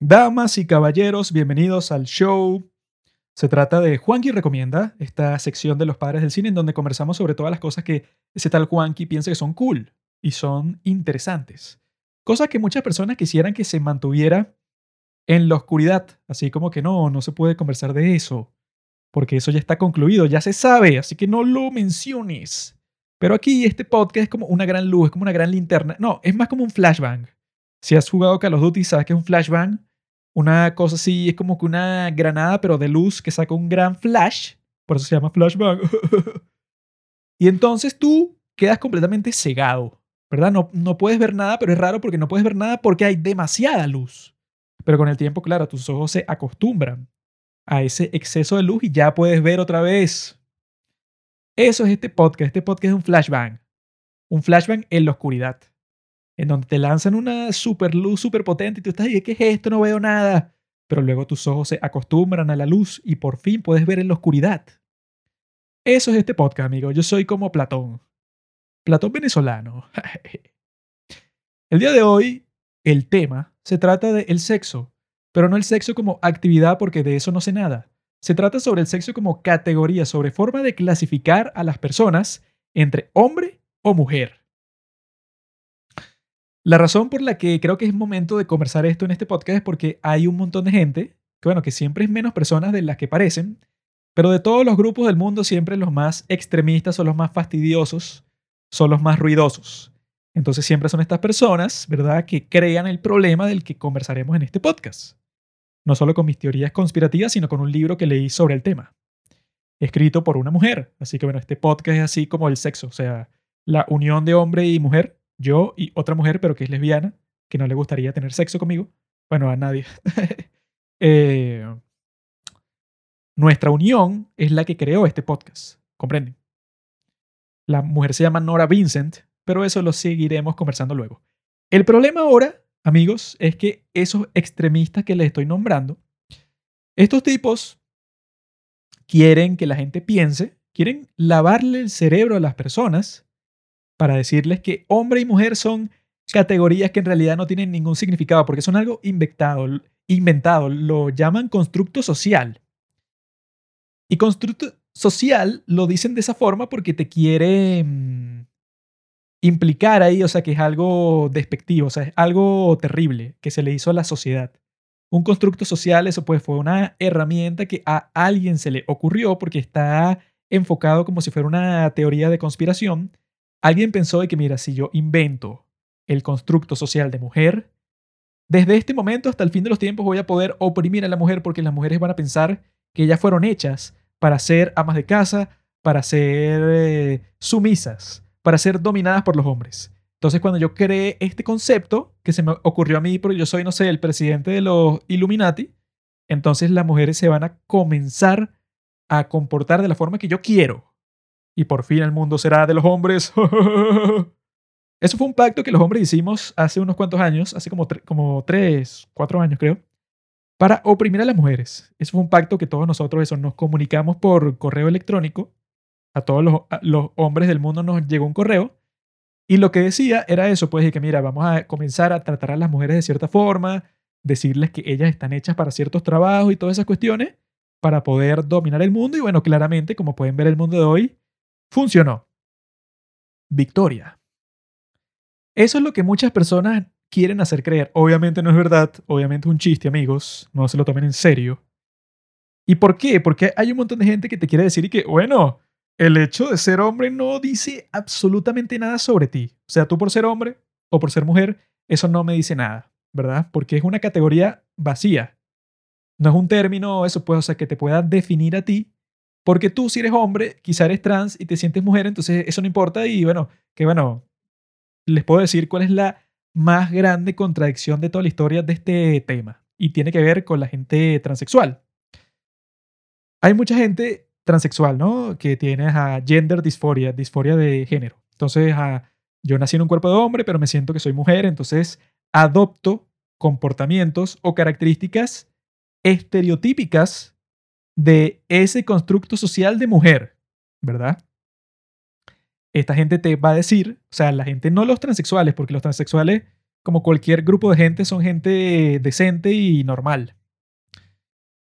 Damas y caballeros, bienvenidos al show. Se trata de Juanqui Recomienda, esta sección de los padres del cine en donde conversamos sobre todas las cosas que ese tal Juanqui piensa que son cool y son interesantes. Cosas que muchas personas quisieran que se mantuviera en la oscuridad, así como que no, no se puede conversar de eso, porque eso ya está concluido, ya se sabe, así que no lo menciones. Pero aquí este podcast es como una gran luz, es como una gran linterna. No, es más como un flashbang. Si has jugado Call of Duty, sabes que es un flashbang. Una cosa así, es como que una granada, pero de luz que saca un gran flash. Por eso se llama flashbang. y entonces tú quedas completamente cegado, ¿verdad? No, no puedes ver nada, pero es raro porque no puedes ver nada porque hay demasiada luz. Pero con el tiempo, claro, tus ojos se acostumbran a ese exceso de luz y ya puedes ver otra vez. Eso es este podcast. Este podcast es un flashbang. Un flashbang en la oscuridad. En donde te lanzan una super luz super potente y tú estás ahí, ¿qué es esto? No veo nada. Pero luego tus ojos se acostumbran a la luz y por fin puedes ver en la oscuridad. Eso es este podcast, amigo. Yo soy como Platón. Platón venezolano. el día de hoy, el tema se trata del sexo, pero no el sexo como actividad porque de eso no sé nada, se trata sobre el sexo como categoría, sobre forma de clasificar a las personas entre hombre o mujer. La razón por la que creo que es momento de conversar esto en este podcast es porque hay un montón de gente, que bueno, que siempre es menos personas de las que parecen, pero de todos los grupos del mundo siempre los más extremistas son los más fastidiosos, son los más ruidosos. Entonces siempre son estas personas, ¿verdad?, que crean el problema del que conversaremos en este podcast no solo con mis teorías conspirativas, sino con un libro que leí sobre el tema, escrito por una mujer. Así que bueno, este podcast es así como el sexo, o sea, la unión de hombre y mujer, yo y otra mujer, pero que es lesbiana, que no le gustaría tener sexo conmigo. Bueno, a nadie. Eh, nuestra unión es la que creó este podcast, ¿comprenden? La mujer se llama Nora Vincent, pero eso lo seguiremos conversando luego. El problema ahora amigos, es que esos extremistas que les estoy nombrando, estos tipos quieren que la gente piense, quieren lavarle el cerebro a las personas para decirles que hombre y mujer son categorías que en realidad no tienen ningún significado porque son algo inventado, inventado lo llaman constructo social. Y constructo social lo dicen de esa forma porque te quieren implicar ahí, o sea, que es algo despectivo, o sea, es algo terrible que se le hizo a la sociedad. Un constructo social, eso pues fue una herramienta que a alguien se le ocurrió porque está enfocado como si fuera una teoría de conspiración. Alguien pensó de que, mira, si yo invento el constructo social de mujer, desde este momento hasta el fin de los tiempos voy a poder oprimir a la mujer porque las mujeres van a pensar que ellas fueron hechas para ser amas de casa, para ser eh, sumisas, para ser dominadas por los hombres. Entonces, cuando yo creé este concepto, que se me ocurrió a mí, porque yo soy, no sé, el presidente de los Illuminati, entonces las mujeres se van a comenzar a comportar de la forma que yo quiero. Y por fin el mundo será de los hombres. Eso fue un pacto que los hombres hicimos hace unos cuantos años, hace como, tres, cuatro años creo, para oprimir a las mujeres. Eso fue un pacto que todos nosotros eso, nos comunicamos por correo electrónico a todos los, hombres del mundo nos llegó un correo y lo que decía era eso, pues, y que mira, vamos a comenzar a tratar a las mujeres de cierta forma, decirles que ellas están hechas para ciertos trabajos y todas esas cuestiones para poder dominar el mundo y bueno, claramente, como pueden ver el mundo de hoy, funcionó. Victoria. Eso es lo que muchas personas quieren hacer creer. Obviamente no es verdad, obviamente es un chiste, amigos, no se lo tomen en serio. ¿Y por qué? Porque hay un montón de gente que te quiere decir y que, bueno, el hecho de ser hombre no dice absolutamente nada sobre ti. O sea, tú por ser hombre o por ser mujer, eso no me dice nada, ¿verdad? Porque es una categoría vacía. No es un término, eso puede, o sea, que te pueda definir a ti. Porque tú, si eres hombre, quizá eres trans y te sientes mujer, entonces eso no importa. Y bueno, que bueno, les puedo decir cuál es la más grande contradicción de toda la historia de este tema. Y tiene que ver con la gente transexual. Hay mucha gente transexual, ¿no? Que tienes a gender dysphoria, disforia de género. Entonces, yo nací en un cuerpo de hombre, pero me siento que soy mujer, entonces adopto comportamientos o características estereotípicas de ese constructo social de mujer, ¿verdad? Esta gente te va a decir, o sea, la gente, no los transexuales, porque los transexuales como cualquier grupo de gente, son gente decente y normal.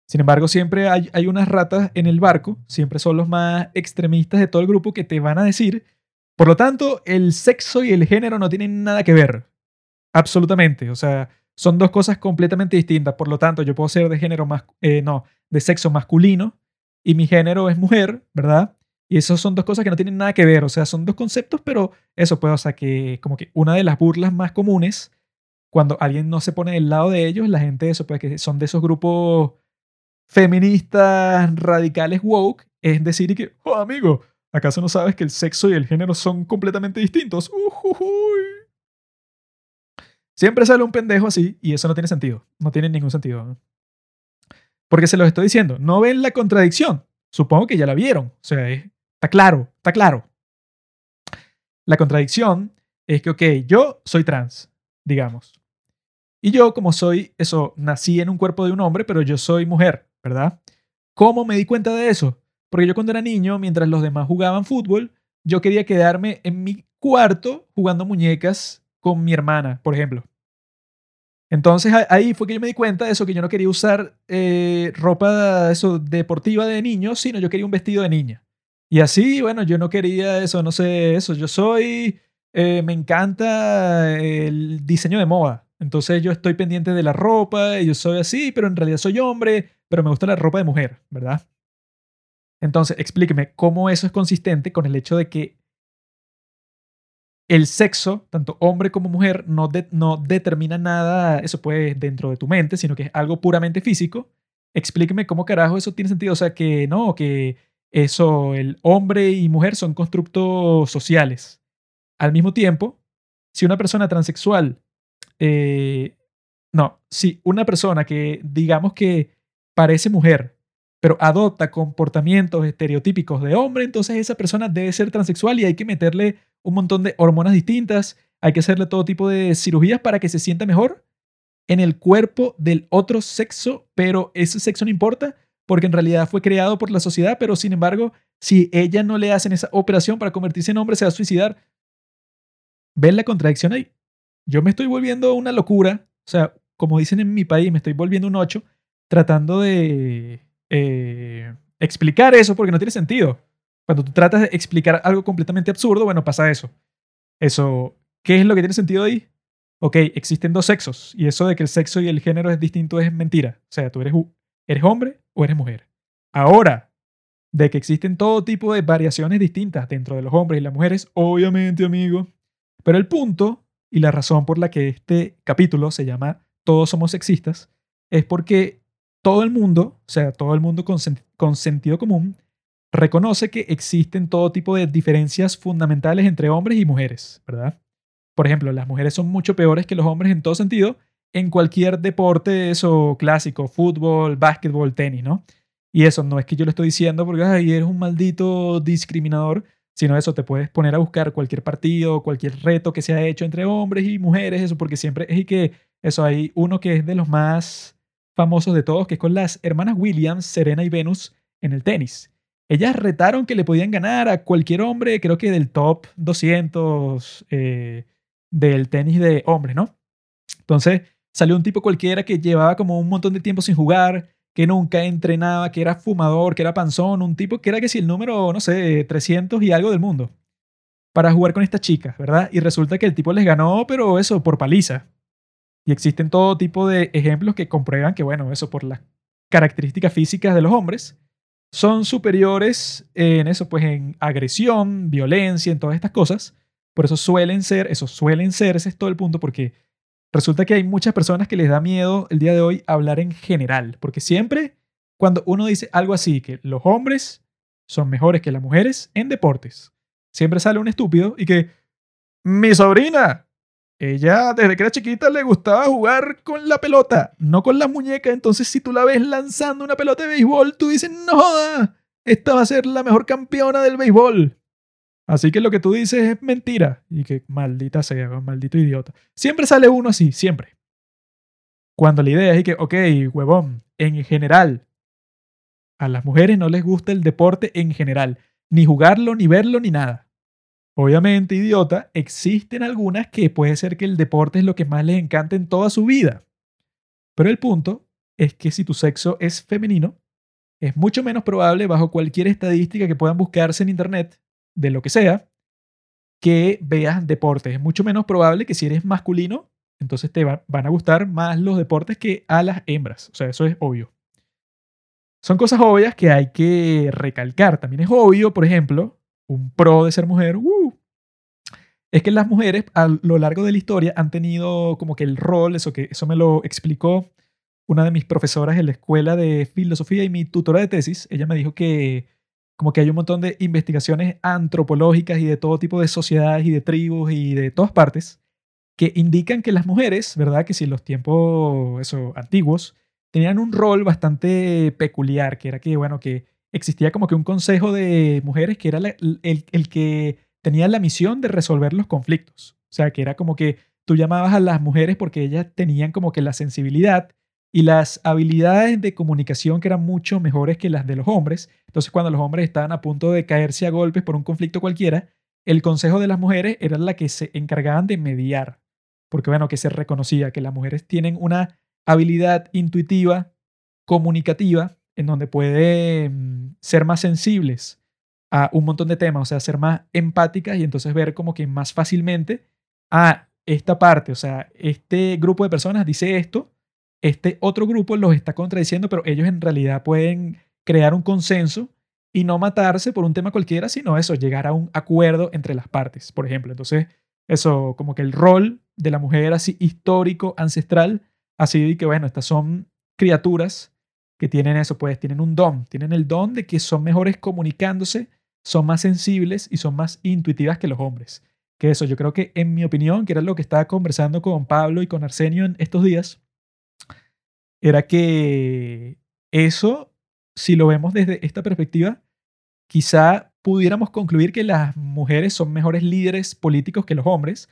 Sin embargo, siempre hay, hay unas ratas en el barco, siempre son los más extremistas de todo el grupo que te van a decir, por lo tanto, el sexo y el género no tienen nada que ver. Absolutamente. O sea, son dos cosas completamente distintas. Por lo tanto, yo puedo ser de género más, eh, no, de sexo masculino y mi género es mujer, ¿verdad? Y esas son dos cosas que no tienen nada que ver. O sea, son dos conceptos, pero eso puede, o sea, que como que una de las burlas más comunes cuando alguien no se pone del lado de ellos, la gente, eso, pues que son de esos grupos feministas radicales woke, es decir, que, oh, amigo, ¿acaso no sabes que el sexo y el género son completamente distintos? Siempre sale un pendejo así y eso no tiene sentido. No tiene ningún sentido. Porque se los estoy diciendo, no ven la contradicción. Supongo que ya la vieron. O sea, está claro, está claro. La contradicción es que, ok, yo soy trans, digamos. Y yo, como soy, eso, nací en un cuerpo de un hombre, pero yo soy mujer, ¿verdad? ¿Cómo me di cuenta de eso? Porque yo cuando era niño, mientras los demás jugaban fútbol, yo quería quedarme en mi cuarto jugando muñecas con mi hermana, por ejemplo. Entonces ahí fue que yo me di cuenta de eso, que yo no quería usar eh, ropa eso, deportiva de niño, sino yo quería un vestido de niña. Y así, bueno, yo no quería eso, no sé, eso. Yo soy, eh, me encanta el diseño de moda. Entonces yo estoy pendiente de la ropa y yo soy así, pero en realidad soy hombre, pero me gusta la ropa de mujer, ¿verdad? Entonces, explíqueme cómo eso es consistente con el hecho de que el sexo, tanto hombre como mujer, no, determina nada, eso puede dentro de tu mente, sino que es algo puramente físico. Explíqueme cómo carajo eso tiene sentido. O sea, que no, que eso, el hombre y mujer son constructos sociales. Al mismo tiempo, si una persona transexual, eh, no, si una persona que digamos que parece mujer, pero adopta comportamientos estereotípicos de hombre, entonces esa persona debe ser transexual y hay que meterle un montón de hormonas distintas, hay que hacerle todo tipo de cirugías para que se sienta mejor en el cuerpo del otro sexo, pero ese sexo no importa porque en realidad fue creado por la sociedad, pero sin embargo, si ella no le hacen esa operación para convertirse en hombre, se va a suicidar. ¿Ven la contradicción ahí? Yo me estoy volviendo una locura, o sea, como dicen en mi país, me estoy volviendo un ocho, tratando de eh, explicar eso porque no tiene sentido. Cuando tú tratas de explicar algo completamente absurdo, bueno, pasa eso. Eso, ¿qué es lo que tiene sentido ahí? Ok, existen dos sexos y eso de que el sexo y el género es distinto es mentira. O sea, tú eres, eres hombre o eres mujer. Ahora, de que existen todo tipo de variaciones distintas dentro de los hombres y las mujeres, obviamente, amigo. Pero el punto y la razón por la que este capítulo se llama Todos somos sexistas es porque todo el mundo, o sea, todo el mundo con, sentido común, reconoce que existen todo tipo de diferencias fundamentales entre hombres y mujeres, ¿verdad? Por ejemplo, las mujeres son mucho peores que los hombres en todo sentido en cualquier deporte eso clásico, fútbol, básquetbol, tenis, ¿no? Y eso no es que yo lo estoy diciendo porque ay, eres un maldito discriminador, sino eso te puedes poner a buscar cualquier partido, cualquier reto que se ha hecho entre hombres y mujeres, eso porque siempre es y que eso hay uno que es de los más famosos de todos, que es con las hermanas Williams, Serena y Venus en el tenis. Ellas retaron que le podían ganar a cualquier hombre, creo que del top 200 eh, del tenis de hombres, ¿no? Entonces salió un tipo cualquiera que llevaba como un montón de tiempo sin jugar, que nunca entrenaba, que era fumador, que era panzón, un tipo que era que si el número, no sé, 300 y algo del mundo, para jugar con estas chicas, ¿verdad? Y resulta que el tipo les ganó, pero eso, por paliza. Y existen todo tipo de ejemplos que comprueban que, bueno, eso por las características físicas de los hombres, son superiores en eso, pues en agresión, violencia, en todas estas cosas. Por eso suelen ser, eso suelen ser, ese es todo el punto, porque resulta que hay muchas personas que les da miedo el día de hoy hablar en general, porque siempre cuando uno dice algo así, que los hombres son mejores que las mujeres en deportes, siempre sale un estúpido y que, mi sobrina, ella desde que era chiquita le gustaba jugar con la pelota, no con la muñeca. Entonces, si tú la ves lanzando una pelota de béisbol, tú dices, no joda, esta va a ser la mejor campeona del béisbol. Así que lo que tú dices es mentira. Y que maldita sea, maldito idiota. Siempre sale uno así, siempre. Cuando la idea es que, ok, huevón, en general, a las mujeres no les gusta el deporte en general. Ni jugarlo, ni verlo, ni nada. Obviamente, idiota, existen algunas que puede ser que el deporte es lo que más les encanta en toda su vida. Pero el punto es que si tu sexo es femenino, es mucho menos probable, bajo cualquier estadística que puedan buscarse en internet, de lo que sea, que veas deportes. Es mucho menos probable que si eres masculino, entonces te van a gustar más los deportes que a las hembras. O sea, eso es obvio. Son cosas obvias que hay que recalcar. También es obvio, por ejemplo, un pro de ser mujer, uh, es que las mujeres a lo largo de la historia han tenido como que el rol, eso que eso me lo explicó una de mis profesoras en la escuela de filosofía y mi tutora de tesis. Ella me dijo que como que hay un montón de investigaciones antropológicas y de todo tipo de sociedades y de tribus y de todas partes que indican que las mujeres, ¿verdad? Que si los tiempos eso, antiguos tenían un rol bastante peculiar, que era que, bueno, que existía como que un consejo de mujeres que era el, el, que tenía la misión de resolver los conflictos. O sea, que era como que tú llamabas a las mujeres porque ellas tenían como que la sensibilidad y las habilidades de comunicación que eran mucho mejores que las de los hombres. Entonces, cuando los hombres estaban a punto de caerse a golpes por un conflicto cualquiera, el consejo de las mujeres era la que se encargaban de mediar. Porque, bueno, que se reconocía que las mujeres tienen una habilidad intuitiva, comunicativa, en donde pueden ser más sensibles a un montón de temas, o sea, ser más empáticas y entonces ver como que más fácilmente, a esta parte, o sea, este grupo de personas dice esto, este otro grupo los está contradiciendo, pero ellos en realidad pueden crear un consenso y no matarse por un tema cualquiera, sino eso, llegar a un acuerdo entre las partes, por ejemplo. Entonces, eso, como que el rol de la mujer así histórico, ancestral, así que, bueno, estas son criaturas que tienen eso, pues tienen un don, tienen el don de que son mejores comunicándose, son más sensibles y son más intuitivas que los hombres. Que eso, yo creo que en mi opinión, que era lo que estaba conversando con Pablo y con Arsenio en estos días, era que eso, si lo vemos desde esta perspectiva, quizá pudiéramos concluir que las mujeres son mejores líderes políticos que los hombres.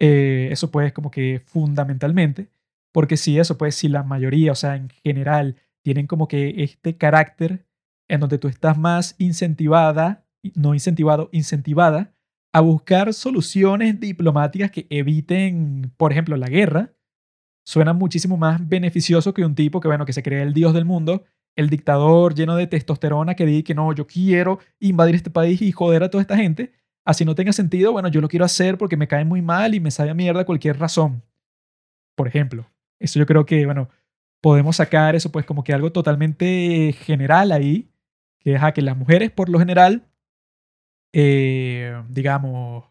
Eh, eso pues como que fundamentalmente, porque si eso pues si la mayoría, o sea, en general, tienen como que este carácter en donde tú estás más incentivada, no incentivado, incentivada a buscar soluciones diplomáticas que eviten, por ejemplo, la guerra, suena muchísimo más beneficioso que un tipo que, bueno, que se cree el dios del mundo, el dictador lleno de testosterona que dice que no, yo quiero invadir este país y joder a toda esta gente. Así no tenga sentido, bueno, yo lo quiero hacer porque me cae muy mal y me sabe a mierda cualquier razón. Por ejemplo, eso yo creo que, bueno, podemos sacar eso pues como que algo totalmente general ahí, que es a que las mujeres por lo general, eh, digamos,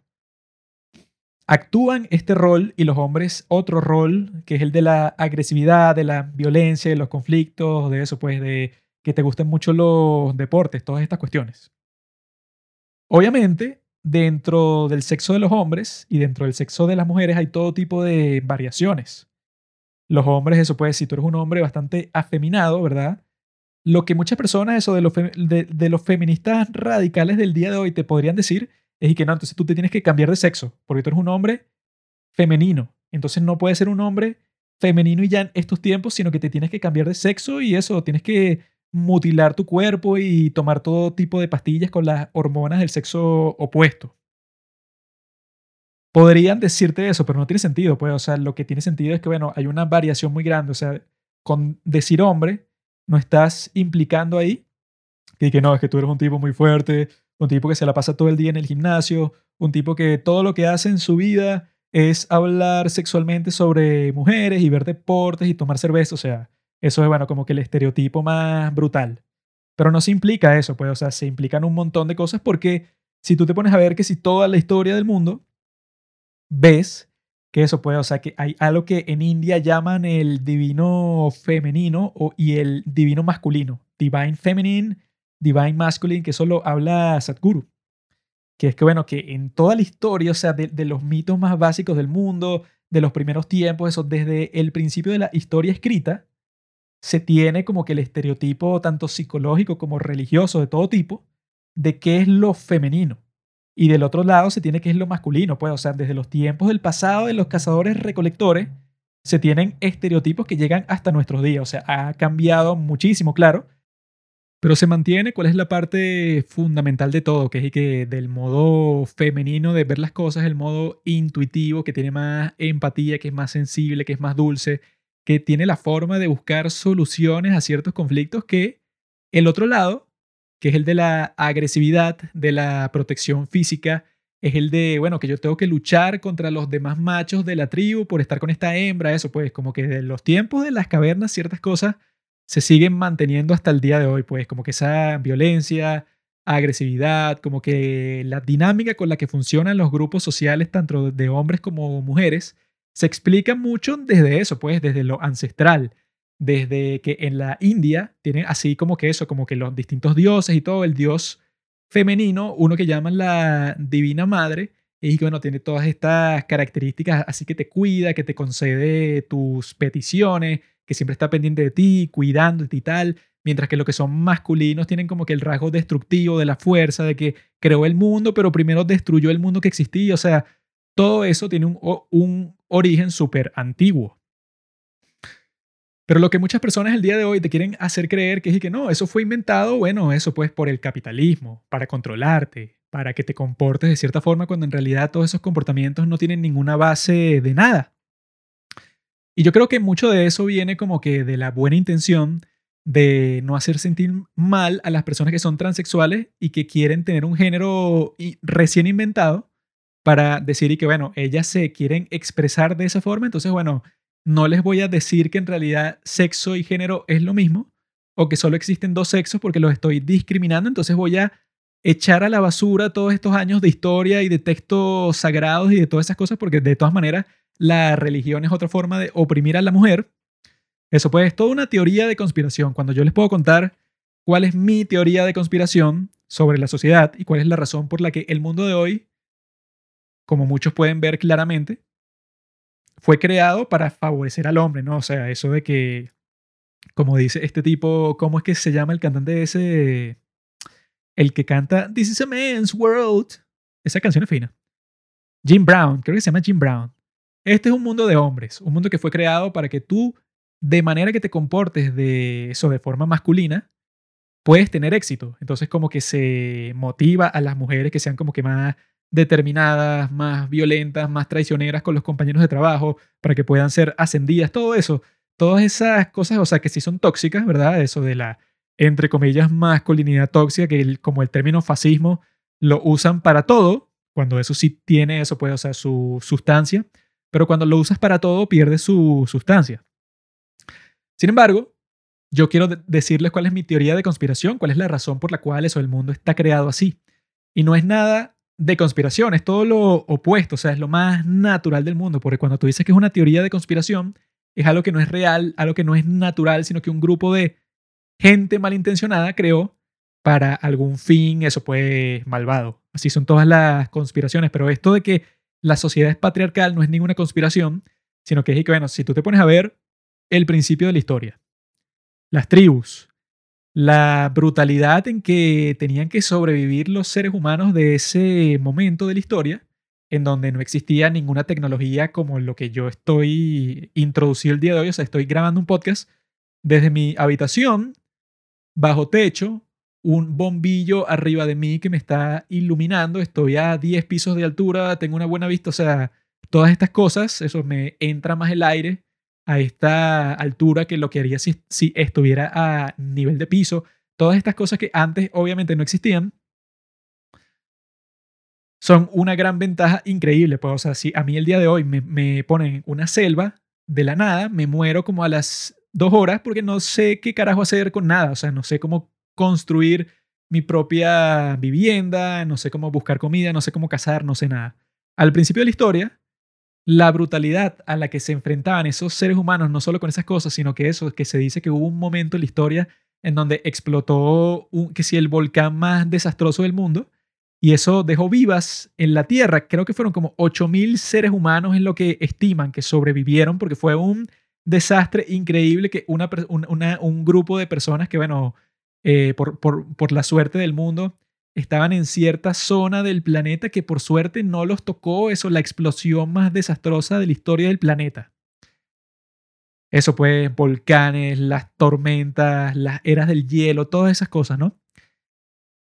actúan este rol y los hombres otro rol, que es el de la agresividad, de la violencia, de los conflictos, de eso pues, de que te gusten mucho los deportes, todas estas cuestiones. Obviamente, dentro del sexo de los hombres y dentro del sexo de las mujeres hay todo tipo de variaciones los hombres, eso puede si tú eres un hombre bastante afeminado, ¿verdad? Lo que muchas personas, eso de los, de, los feministas radicales del día de hoy te podrían decir es que no, entonces tú te tienes que cambiar de sexo, porque tú eres un hombre femenino. Entonces no puedes ser un hombre femenino y ya en estos tiempos, sino que te tienes que cambiar de sexo y eso, tienes que mutilar tu cuerpo y tomar todo tipo de pastillas con las hormonas del sexo opuesto podrían decirte eso, pero no tiene sentido, pues, o sea, lo que tiene sentido es que, bueno, hay una variación muy grande, o sea, con decir hombre, no estás implicando ahí que, no, es que tú eres un tipo muy fuerte, un tipo que se la pasa todo el día en el gimnasio, un tipo que todo lo que hace en su vida es hablar sexualmente sobre mujeres y ver deportes y tomar cerveza, o sea, eso es, bueno, como que el estereotipo más brutal. Pero no se implica eso, pues, o sea, se implican un montón de cosas porque si tú te pones a ver que si toda la historia del mundo ves que eso puede, o sea, que hay algo que en India llaman el divino femenino o, y el divino masculino, divine feminine, divine masculine, que solo habla Sadhguru. Que es que, bueno, que en toda la historia, o sea, de, de los mitos más básicos del mundo, de los primeros tiempos, eso, desde el principio de la historia escrita, se tiene como que el estereotipo tanto psicológico como religioso de todo tipo de qué es lo femenino. Y del otro lado se tiene que es lo masculino, pues, o sea, desde los tiempos del pasado de los cazadores recolectores se tienen estereotipos que llegan hasta nuestros días, o sea, ha cambiado muchísimo, claro, pero se mantiene cuál es la parte fundamental de todo, que es que del modo femenino de ver las cosas, el modo intuitivo, que tiene más empatía, que es más sensible, que es más dulce, que tiene la forma de buscar soluciones a ciertos conflictos que el otro lado, que es el de la agresividad, de la protección física, es el de, bueno, que yo tengo que luchar contra los demás machos de la tribu por estar con esta hembra, eso pues como que de los tiempos de las cavernas ciertas cosas se siguen manteniendo hasta el día de hoy, pues como que esa violencia, agresividad, como que la dinámica con la que funcionan los grupos sociales, tanto de hombres como mujeres, se explica mucho desde eso, pues desde lo ancestral, desde que en la India tienen así como que eso, como que los distintos dioses y todo, el dios femenino, uno que llaman la Divina Madre, y que bueno, tiene todas estas características, así que te cuida, que te concede tus peticiones, que siempre está pendiente de ti, cuidándote y tal, mientras que lo que son masculinos tienen como que el rasgo destructivo de la fuerza, de que creó el mundo, pero primero destruyó el mundo que existía, o sea, todo eso tiene un, un origen súper antiguo. Pero lo que muchas personas el día de hoy te quieren hacer creer que es que no, eso fue inventado, bueno, eso pues por el capitalismo, para controlarte, para que te comportes de cierta forma cuando en realidad todos esos comportamientos no tienen ninguna base de nada. Y yo creo que mucho de eso viene como que de la buena intención de no hacer sentir mal a las personas que son transexuales y que quieren tener un género recién inventado para decir y que, bueno, ellas se quieren expresar de esa forma, entonces, bueno, no les voy a decir que en realidad sexo y género es lo mismo o que solo existen dos sexos porque los estoy discriminando, entonces voy a echar a la basura todos estos años de historia y de textos sagrados y de todas esas cosas porque de todas maneras la religión es otra forma de oprimir a la mujer. Eso pues es toda una teoría de conspiración. Cuando yo les puedo contar cuál es mi teoría de conspiración sobre la sociedad y cuál es la razón por la que el mundo de hoy, como muchos pueden ver claramente, fue creado para favorecer al hombre, ¿no? O sea, eso de que, como dice este tipo, ¿cómo es que se llama el cantante ese? El que canta This is a man's world. Esa canción es fina. Jim Brown, creo que se llama Jim Brown. Este es un mundo de hombres, un mundo que fue creado para que tú, de manera que te comportes de eso de forma masculina, puedes tener éxito. Entonces como que se motiva a las mujeres que sean como que más determinadas, más violentas, más traicioneras con los compañeros de trabajo, para que puedan ser ascendidas, todo eso, todas esas cosas, o sea, que sí son tóxicas, ¿verdad? Eso de la, entre comillas, masculinidad tóxica, que como el término fascismo lo usan para todo, cuando eso sí tiene eso, puede, o sea, su sustancia, pero cuando lo usas para todo pierde su sustancia. Sin embargo, yo quiero decirles cuál es mi teoría de conspiración, cuál es la razón por la cual eso el mundo está creado así. Y no es nada de conspiración, es todo lo opuesto, o sea, es lo más natural del mundo, porque cuando tú dices que es una teoría de conspiración, es algo que no es real, algo que no es natural, sino que un grupo de gente malintencionada creó para algún fin, eso pues malvado. Así son todas las conspiraciones, pero esto de que la sociedad es patriarcal no es ninguna conspiración, sino que es que, bueno, si tú te pones a ver el principio de la historia, las tribus, la brutalidad en que tenían que sobrevivir los seres humanos de ese momento de la historia, en donde no existía ninguna tecnología como lo que yo estoy introducido el día de hoy, o sea, estoy grabando un podcast desde mi habitación, bajo techo, un bombillo arriba de mí que me está iluminando, estoy a 10 pisos de altura, tengo una buena vista, o sea, todas estas cosas, eso me entra más el aire a esta altura que lo que haría si, si estuviera a nivel de piso, todas estas cosas que antes obviamente no existían, son una gran ventaja increíble. Pues, o sea, si a mí el día de hoy me, me ponen una selva de la nada, me muero como a las dos horas porque no sé qué carajo hacer con nada. O sea, no sé cómo construir mi propia vivienda, no sé cómo buscar comida, no sé cómo cazar, no sé nada. Al principio de la historia, la brutalidad a la que se enfrentaban esos seres humanos, no solo con esas cosas, sino que eso, que se dice que hubo un momento en la historia en donde explotó un, que si el volcán más desastroso del mundo, y eso dejó vivas en la Tierra, creo que fueron como 8.000 seres humanos en lo que estiman que sobrevivieron, porque fue un desastre increíble que una, un grupo de personas que, bueno, eh, por, por, por la suerte del mundo, estaban en cierta zona del planeta que por suerte no los tocó eso, la explosión más desastrosa de la historia del planeta. Eso pues, volcanes, las tormentas, las eras del hielo, todas esas cosas, ¿no?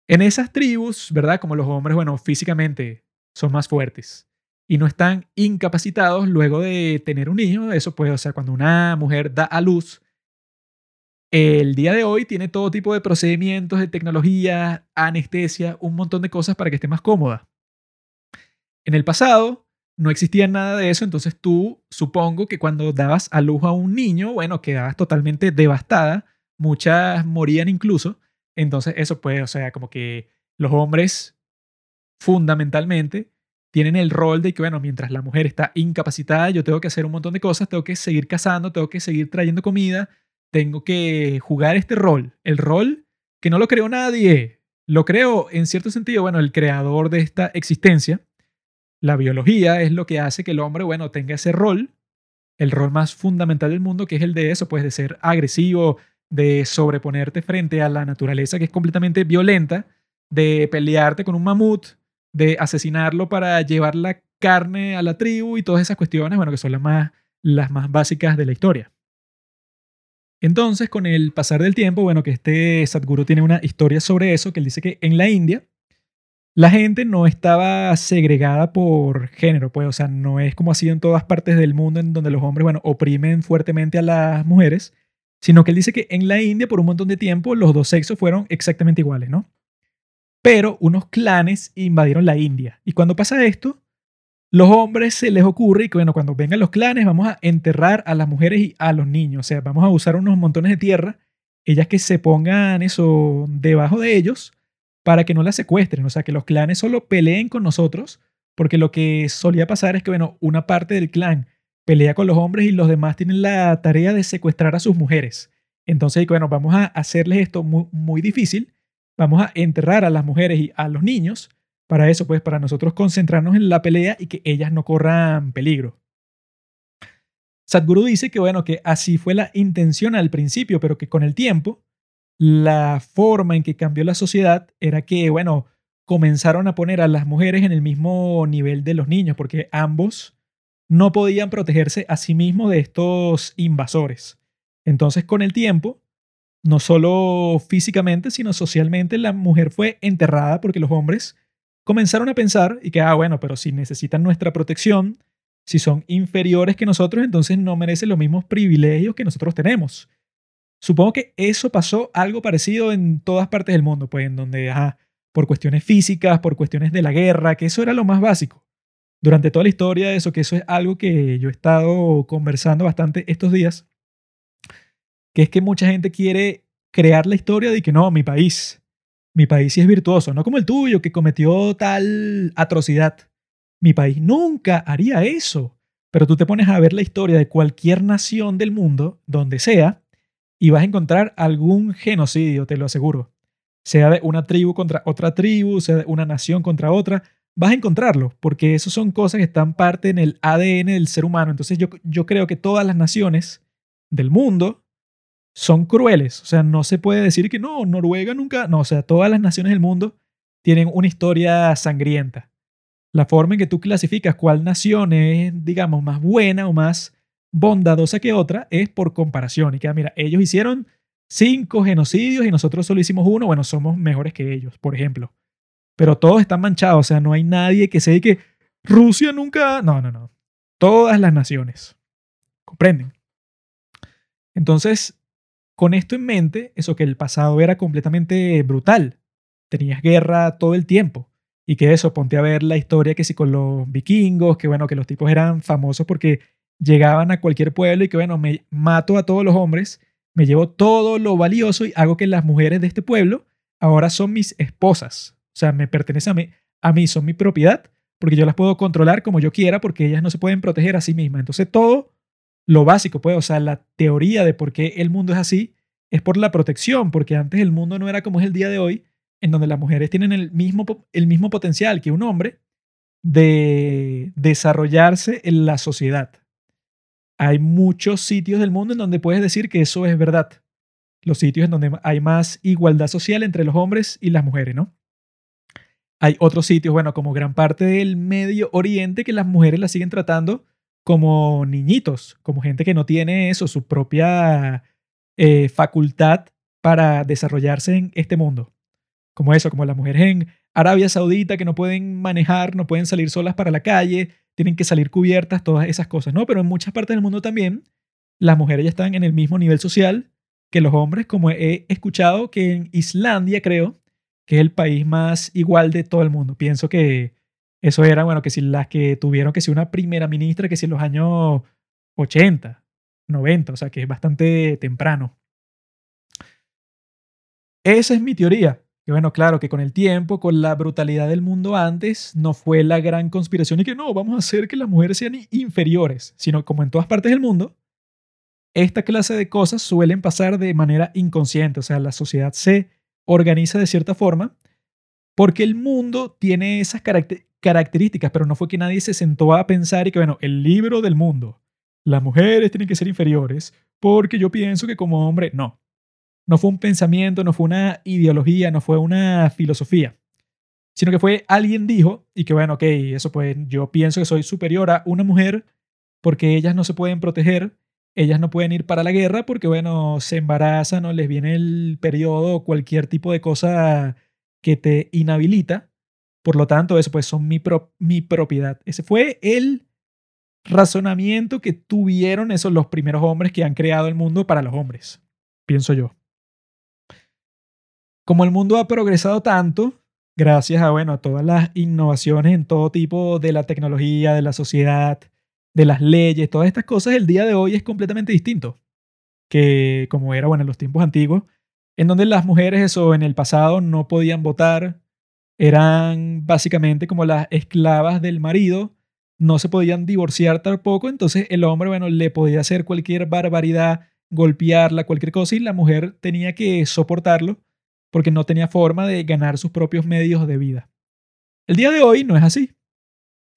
En esas tribus, ¿verdad? Como los hombres, bueno, físicamente son más fuertes y no están incapacitados luego de tener un hijo. Eso puede, o sea, cuando una mujer da a luz, el día de hoy tiene todo tipo de procedimientos de tecnología, anestesia, un montón de cosas para que esté más cómoda. En el pasado no existía nada de eso, entonces tú supongo que cuando dabas a luz a un niño, bueno, quedabas totalmente devastada, muchas morían incluso, entonces eso puede, o sea, como que los hombres fundamentalmente tienen el rol de que, bueno, mientras la mujer está incapacitada, yo tengo que hacer un montón de cosas, tengo que seguir cazando, tengo que seguir trayendo comida, tengo que jugar este rol. El rol que no lo creó nadie, lo creo en cierto sentido, bueno, el creador de esta existencia. La biología es lo que hace que el hombre, bueno, tenga ese rol, el rol más fundamental del mundo, que es el de eso, pues de ser agresivo, de sobreponerte frente a la naturaleza que es completamente violenta, de pelearte con un mamut, de asesinarlo para llevar la carne a la tribu y todas esas cuestiones, bueno, que son las más, las más básicas de la historia. Entonces, con el pasar del tiempo, bueno, que este Sadhguru tiene una historia sobre eso, que él dice que en la India la gente no estaba segregada por género, pues, o sea, no es como ha sido en todas partes del mundo en donde los hombres, bueno, oprimen fuertemente a las mujeres, sino que él dice que en la India por un montón de tiempo los dos sexos fueron exactamente iguales, ¿no? Pero unos clanes invadieron la India. Y cuando pasa esto, los hombres se les ocurre que, bueno, cuando vengan los clanes, vamos a enterrar a las mujeres y a los niños. O sea, vamos a usar unos montones de tierra, ellas que se pongan eso debajo de ellos para que no las secuestren. O sea, que los clanes solo peleen con nosotros, porque lo que solía pasar es que, bueno, una parte del clan pelea con los hombres y los demás tienen la tarea de secuestrar a sus mujeres. Entonces, bueno, vamos a hacerles esto muy, muy difícil vamos a enterrar a las mujeres y a los niños para eso, pues para nosotros concentrarnos en la pelea y que ellas no corran peligro. Sadhguru dice que bueno, que así fue la intención al principio, pero que con el tiempo la forma en que cambió la sociedad era que, bueno, comenzaron a poner a las mujeres en el mismo nivel de los niños, porque ambos no podían protegerse a sí mismos de estos invasores. Entonces, con el tiempo, no solo físicamente, sino socialmente, la mujer fue enterrada porque los hombres comenzaron a pensar y que, ah, bueno, pero si necesitan nuestra protección, si son inferiores que nosotros, entonces no merecen los mismos privilegios que nosotros tenemos. Supongo que eso pasó algo parecido en todas partes del mundo, pues en donde, ajá, por cuestiones físicas, por cuestiones de la guerra, que eso era lo más básico. Durante toda la historia, eso que eso es algo que yo he estado conversando bastante estos días que es que mucha gente quiere crear la historia de que no, mi país, mi país sí es virtuoso, no como el tuyo que cometió tal atrocidad. Mi país nunca haría eso. Pero tú te pones a ver la historia de cualquier nación del mundo, donde sea, y vas a encontrar algún genocidio, te lo aseguro. Sea de una tribu contra otra tribu, sea de una nación contra otra, vas a encontrarlo, porque eso son cosas que están parte en el ADN del ser humano. Entonces yo, yo creo que todas las naciones del mundo son crueles. O sea, no se puede decir que no, Noruega nunca. No, o sea, todas las naciones del mundo tienen una historia sangrienta. La forma en que tú clasificas cuál nación es, digamos, más buena o más bondadosa que otra es por comparación. Y que, mira, ellos hicieron cinco genocidios y nosotros solo hicimos uno, bueno, somos mejores que ellos, por ejemplo. Pero todos están manchados, o sea, no hay nadie que se diga que Rusia nunca... No, no, no. Todas las naciones. ¿Comprenden? Entonces, con esto en mente, eso que el pasado era completamente brutal. Tenías guerra todo el tiempo. Y que eso, ponte a ver la historia que sí con los vikingos, que bueno, que los tipos eran famosos porque llegaban a cualquier pueblo y que bueno, me mato a todos los hombres, me llevo todo lo valioso y hago que las mujeres de este pueblo ahora son mis esposas. O sea, me pertenecen a mí, a mí son mi propiedad porque yo las puedo controlar como yo quiera porque ellas no se pueden proteger a sí mismas. Entonces todo lo básico, pues, o sea, la teoría de por qué el mundo es así es por la protección, porque antes el mundo no era como es el día de hoy, en donde las mujeres tienen el mismo, el mismo potencial que un hombre de desarrollarse en la sociedad. Hay muchos sitios del mundo en donde puedes decir que eso es verdad. Los sitios en donde hay más igualdad social entre los hombres y las mujeres, ¿no? Hay otros sitios, bueno, como gran parte del Medio Oriente, que las mujeres las siguen tratando como niñitos, como gente que no tiene eso, su propia eh, facultad para desarrollarse en este mundo. Como eso, como las mujeres en Arabia Saudita que no pueden manejar, no pueden salir solas para la calle, tienen que salir cubiertas, todas esas cosas, ¿no? Pero en muchas partes del mundo también las mujeres ya están en el mismo nivel social que los hombres, como he escuchado que en Islandia, creo, que es el país más igual de todo el mundo. Pienso que eso era, bueno, que si las que tuvieron que ser una primera ministra, que si en los años 80, 90, o sea, que es bastante temprano. Esa es mi teoría. Y bueno, claro que con el tiempo, con la brutalidad del mundo antes, no fue la gran conspiración y que no, vamos a hacer que las mujeres sean inferiores, sino como en todas partes del mundo, esta clase de cosas suelen pasar de manera inconsciente, o sea, la sociedad se organiza de cierta forma porque el mundo tiene esas características, pero no fue que nadie se sentó a pensar y que, bueno, el libro del mundo, las mujeres tienen que ser inferiores porque yo pienso que como hombre, no. No fue un pensamiento, no fue una ideología, no fue una filosofía, sino que fue alguien dijo y que bueno, ok, eso pues yo pienso que soy superior a una mujer porque ellas no se pueden proteger, ellas no pueden ir para la guerra porque bueno, se embarazan o les viene el periodo cualquier tipo de cosa que te inhabilita. Por lo tanto, eso pues son mi, mi propiedad. Ese fue el razonamiento que tuvieron esos los primeros hombres que han creado el mundo para los hombres, pienso yo como el mundo ha progresado tanto, gracias a, bueno, a todas las innovaciones en todo tipo de la tecnología, de la sociedad, de las leyes, todas estas cosas, el día de hoy es completamente distinto que como era, bueno, en los tiempos antiguos, en donde las mujeres, eso, en el pasado no podían votar, eran básicamente como las esclavas del marido, no se podían divorciar tampoco, entonces el hombre, bueno, le podía hacer cualquier barbaridad, golpearla, cualquier cosa, y la mujer tenía que soportarlo porque no tenía forma de ganar sus propios medios de vida. El día de hoy no es así.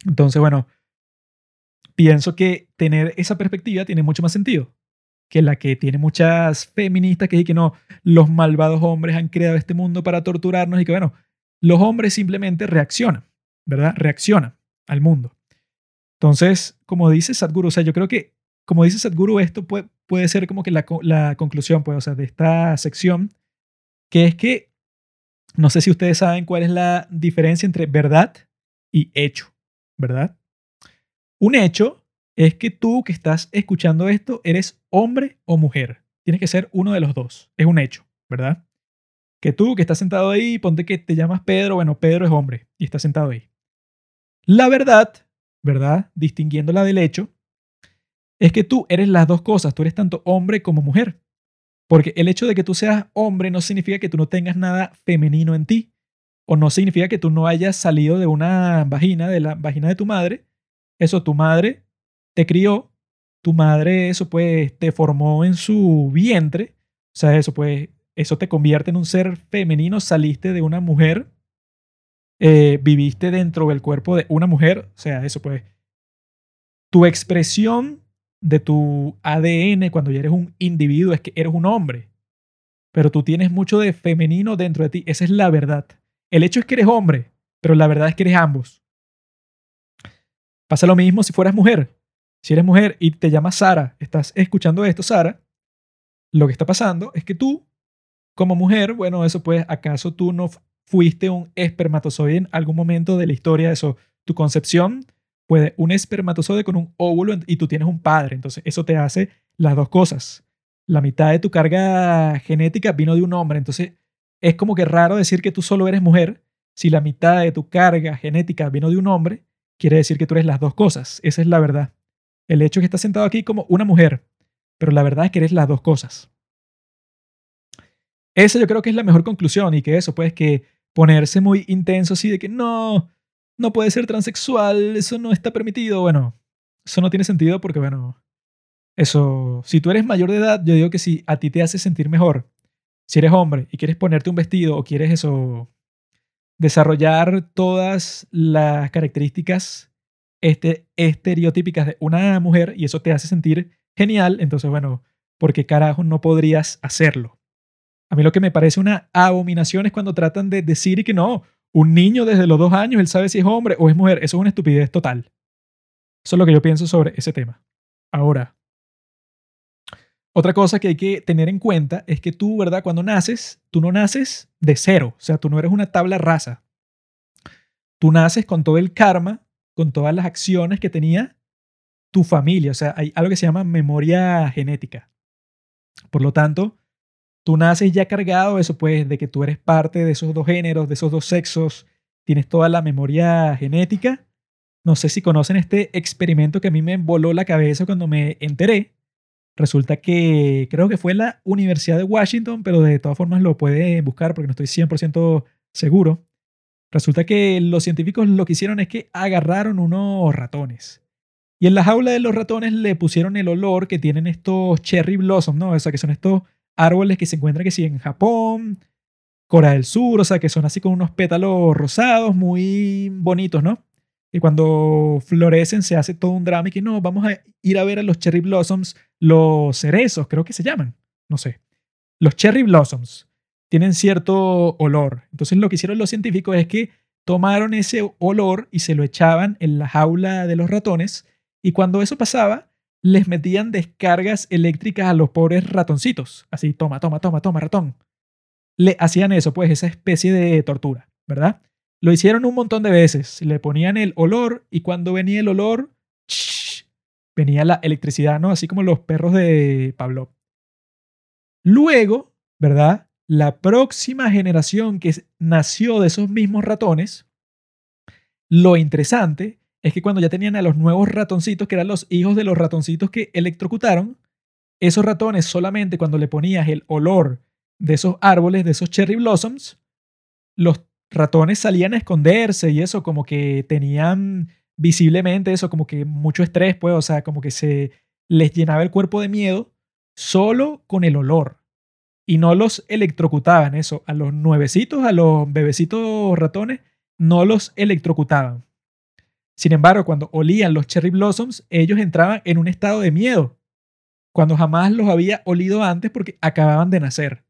Entonces, bueno, pienso que tener esa perspectiva tiene mucho más sentido que la que tiene muchas feministas que dicen que no, los malvados hombres han creado este mundo para torturarnos y que bueno, los hombres simplemente reaccionan, ¿verdad? Reaccionan al mundo. Entonces, como dice Sadhguru, o sea, yo creo que, como dice Sadhguru, esto puede, puede ser como que la, la conclusión, pues, o sea, de esta sección que es que no sé si ustedes saben cuál es la diferencia entre verdad y hecho, ¿verdad? Un hecho es que tú que estás escuchando esto eres hombre o mujer. Tienes que ser uno de los dos. Es un hecho, ¿verdad? Que tú que estás sentado ahí, ponte que te llamas Pedro, bueno, Pedro es hombre y está sentado ahí. La verdad, ¿verdad? Distinguiéndola del hecho, es que tú eres las dos cosas, tú eres tanto hombre como mujer. Porque el hecho de que tú seas hombre no significa que tú no tengas nada femenino en ti. O no significa que tú no hayas salido de una vagina, de la vagina de tu madre. Eso, tu madre te crió. Tu madre, eso pues, te formó en su vientre. O sea, eso pues, eso te convierte en un ser femenino. Saliste de una mujer. Eh, viviste dentro del cuerpo de una mujer. O sea, eso pues. Tu expresión de tu ADN cuando ya eres un individuo es que eres un hombre. Pero tú tienes mucho de femenino dentro de ti. Esa es la verdad. El hecho es que eres hombre, pero la verdad es que eres ambos. Pasa lo mismo si fueras mujer. Si eres mujer y te llamas Sara, estás escuchando esto, Sara, lo que está pasando es que tú, como mujer, bueno, eso pues, ¿acaso tú no fuiste un espermatozoide en algún momento de la historia de eso? Tu concepción puede un espermatozoide con un óvulo y tú tienes un padre. Entonces, eso te hace las dos cosas. La mitad de tu carga genética vino de un hombre. Entonces, es como que raro decir que tú solo eres mujer. Si la mitad de tu carga genética vino de un hombre, quiere decir que tú eres las dos cosas. Esa es la verdad. El hecho es que estás sentado aquí como una mujer, pero la verdad es que eres las dos cosas. Esa yo creo que es la mejor conclusión y que eso, pues, que ponerse muy intenso así de que no, no puede ser transexual, eso no está permitido. Bueno, eso no tiene sentido porque, bueno, eso, si tú eres mayor de edad, yo digo que si a ti te hace sentir mejor, si eres hombre y quieres ponerte un vestido o quieres eso, desarrollar todas las características este, estereotípicas de una mujer y eso te hace sentir genial, entonces, bueno, ¿por qué carajo no podrías hacerlo? A mí lo que me parece una abominación es cuando tratan de decir que no, un niño desde los dos años, él sabe si es hombre o es mujer. Eso es una estupidez total. Eso es lo que yo pienso sobre ese tema. Ahora, otra cosa que hay que tener en cuenta es que tú, ¿verdad? Cuando naces, tú no naces de cero, o sea, tú no eres una tabla rasa. Tú naces con todo el karma, con todas las acciones que tenía tu familia, o sea, hay algo que se llama memoria genética. Por lo tanto, tú naces ya cargado eso, pues, de que tú eres parte de esos dos géneros, de esos dos sexos, tienes toda la memoria genética. No sé si conocen este experimento que a mí me voló la cabeza cuando me enteré. Resulta que creo que fue la Universidad de Washington, pero de todas formas lo puede buscar porque no estoy 100% seguro. Resulta que los científicos lo que hicieron es que agarraron unos ratones. Y en la jaula de los ratones le pusieron el olor que tienen estos cherry blossoms, ¿no? O sea, que son estos árboles que se encuentran que sí en Japón, Corea del Sur, o sea, que son así con unos pétalos rosados muy bonitos, ¿no? Y cuando florecen se hace todo un drama y que no, vamos a ir a ver a los cherry blossoms, los cerezos, creo que se llaman, no sé. Los cherry blossoms tienen cierto olor. Entonces lo que hicieron los científicos es que tomaron ese olor y se lo echaban en la jaula de los ratones y cuando eso pasaba, les metían descargas eléctricas a los pobres ratoncitos. Así, toma, toma, toma, toma, ratón. Le hacían eso, pues, esa especie de tortura, ¿verdad? Lo hicieron un montón de veces. Le ponían el olor y cuando venía el olor, venía la electricidad, ¿no? Así como los perros de Pablo. Luego, ¿verdad? La próxima generación que nació de esos mismos ratones, lo interesante es que cuando ya tenían a los nuevos ratoncitos, que eran los hijos de los ratoncitos que electrocutaron, esos ratones solamente cuando le ponías el olor de esos árboles, de esos cherry blossoms, los ratones salían a esconderse y eso como que tenían visiblemente eso, como que mucho estrés, pues, o sea, como que se les llenaba el cuerpo de miedo solo con el olor. Y no los electrocutaban, eso, a los nuevecitos, a los bebecitos ratones, no los electrocutaban. Sin embargo, cuando olían los cherry blossoms, ellos entraban en un estado de miedo, cuando jamás los había olido antes porque acababan de nacer.